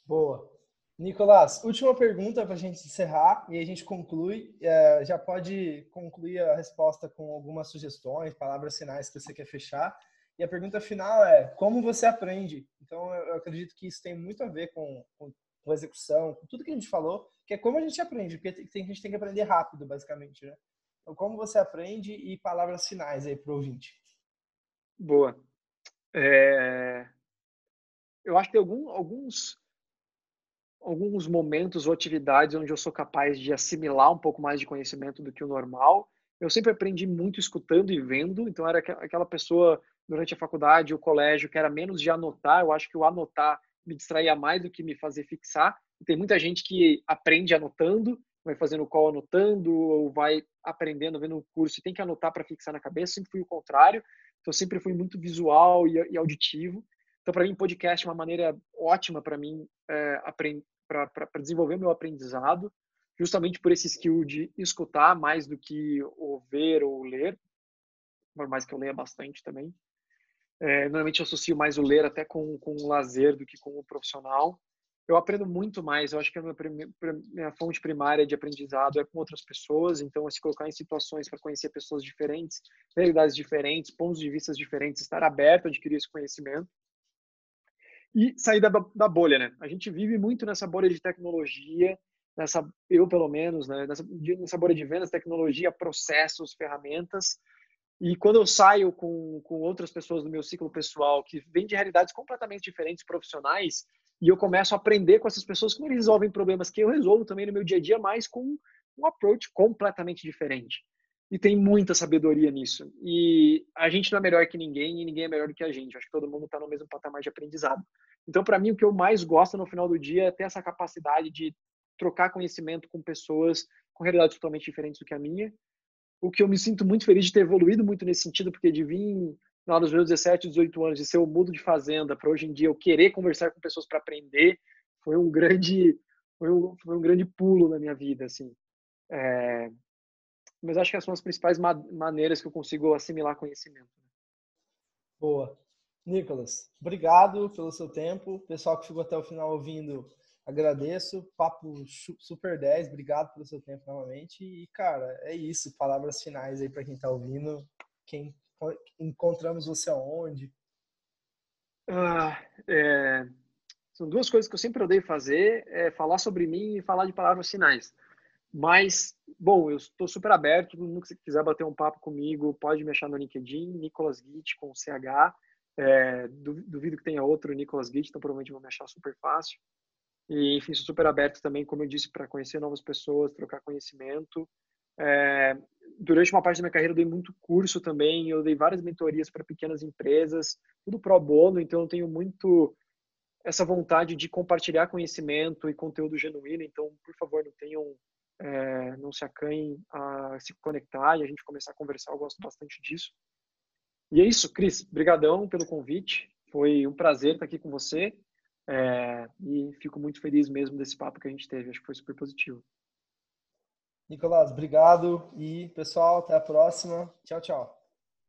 Boa. Nicolás, última pergunta para a gente encerrar e a gente conclui. É, já pode concluir a resposta com algumas sugestões, palavras finais que você quer fechar. E a pergunta final é: como você aprende? Então, eu acredito que isso tem muito a ver com, com, com a execução, com tudo que a gente falou, que é como a gente aprende, porque tem, a gente tem que aprender rápido, basicamente. Né? Então, como você aprende e palavras finais aí para o ouvinte. Boa. É... Eu acho que tem algum, alguns alguns momentos ou atividades onde eu sou capaz de assimilar um pouco mais de conhecimento do que o normal. Eu sempre aprendi muito escutando e vendo, então era aquela pessoa durante a faculdade, o colégio, que era menos de anotar. Eu acho que o anotar me distraía mais do que me fazer fixar. Tem muita gente que aprende anotando, vai fazendo call anotando, ou vai aprendendo, vendo um curso e tem que anotar para fixar na cabeça. Eu sempre fui o contrário, então sempre fui muito visual e, e auditivo. Então, para mim, podcast é uma maneira ótima para mim é, para desenvolver meu aprendizado, justamente por esse skill de escutar mais do que ouvir ou ler, por mais que eu leia bastante também. É, normalmente eu associo mais o ler até com, com o lazer do que com o profissional. eu aprendo muito mais. Eu acho que a minha, minha, fonte primária de aprendizado é com outras pessoas. Então, se colocar em situações para conhecer pessoas diferentes, realidades diferentes, pontos de vista diferentes, estar aberto a adquirir esse conhecimento e sair da, da bolha, né? A gente vive muito nessa bolha de tecnologia, nessa eu pelo menos, né? Nessa, nessa bolha de vendas, tecnologia, processos, ferramentas. E quando eu saio com, com outras pessoas do meu ciclo pessoal que vêm de realidades completamente diferentes profissionais, e eu começo a aprender com essas pessoas como eles resolvem problemas que eu resolvo também no meu dia a dia, mas com um approach completamente diferente. E tem muita sabedoria nisso. E a gente não é melhor que ninguém e ninguém é melhor do que a gente. Acho que todo mundo está no mesmo patamar de aprendizado. Então, para mim, o que eu mais gosto no final do dia é ter essa capacidade de trocar conhecimento com pessoas com realidades totalmente diferentes do que a minha. O que eu me sinto muito feliz de ter evoluído muito nesse sentido, porque de vir lá nos meus 17, 18 anos, de ser o mudo de fazenda, para hoje em dia eu querer conversar com pessoas para aprender, foi um grande foi um, foi um grande pulo na minha vida, assim. É, mas acho que são as principais ma maneiras que eu consigo assimilar conhecimento. Boa. Nicolas, obrigado pelo seu tempo. Pessoal que ficou até o final ouvindo, agradeço. Papo super 10, obrigado pelo seu tempo novamente. E, cara, é isso. Palavras finais aí para quem está ouvindo. Quem encontramos você aonde? Ah, é, são duas coisas que eu sempre odeio fazer, é falar sobre mim e falar de palavras finais. Mas, bom, eu estou super aberto, mundo que quiser bater um papo comigo, pode me achar no LinkedIn, Nicolas Git com CH. É, duvido que tenha outro Nicolas Git, então provavelmente vão me achar super fácil. E, enfim, sou super aberto também, como eu disse, para conhecer novas pessoas, trocar conhecimento. É, durante uma parte da minha carreira eu dei muito curso também, eu dei várias mentorias para pequenas empresas, tudo pro bono, então eu tenho muito essa vontade de compartilhar conhecimento e conteúdo genuíno, então por favor não tenham é, não se acanhem a se conectar e a gente começar a conversar, eu gosto bastante disso. E é isso, Cris, brigadão pelo convite, foi um prazer estar aqui com você é, e fico muito feliz mesmo desse papo que a gente teve, acho que foi super positivo. Nicolás, obrigado. E, pessoal, até a próxima. Tchau, tchau.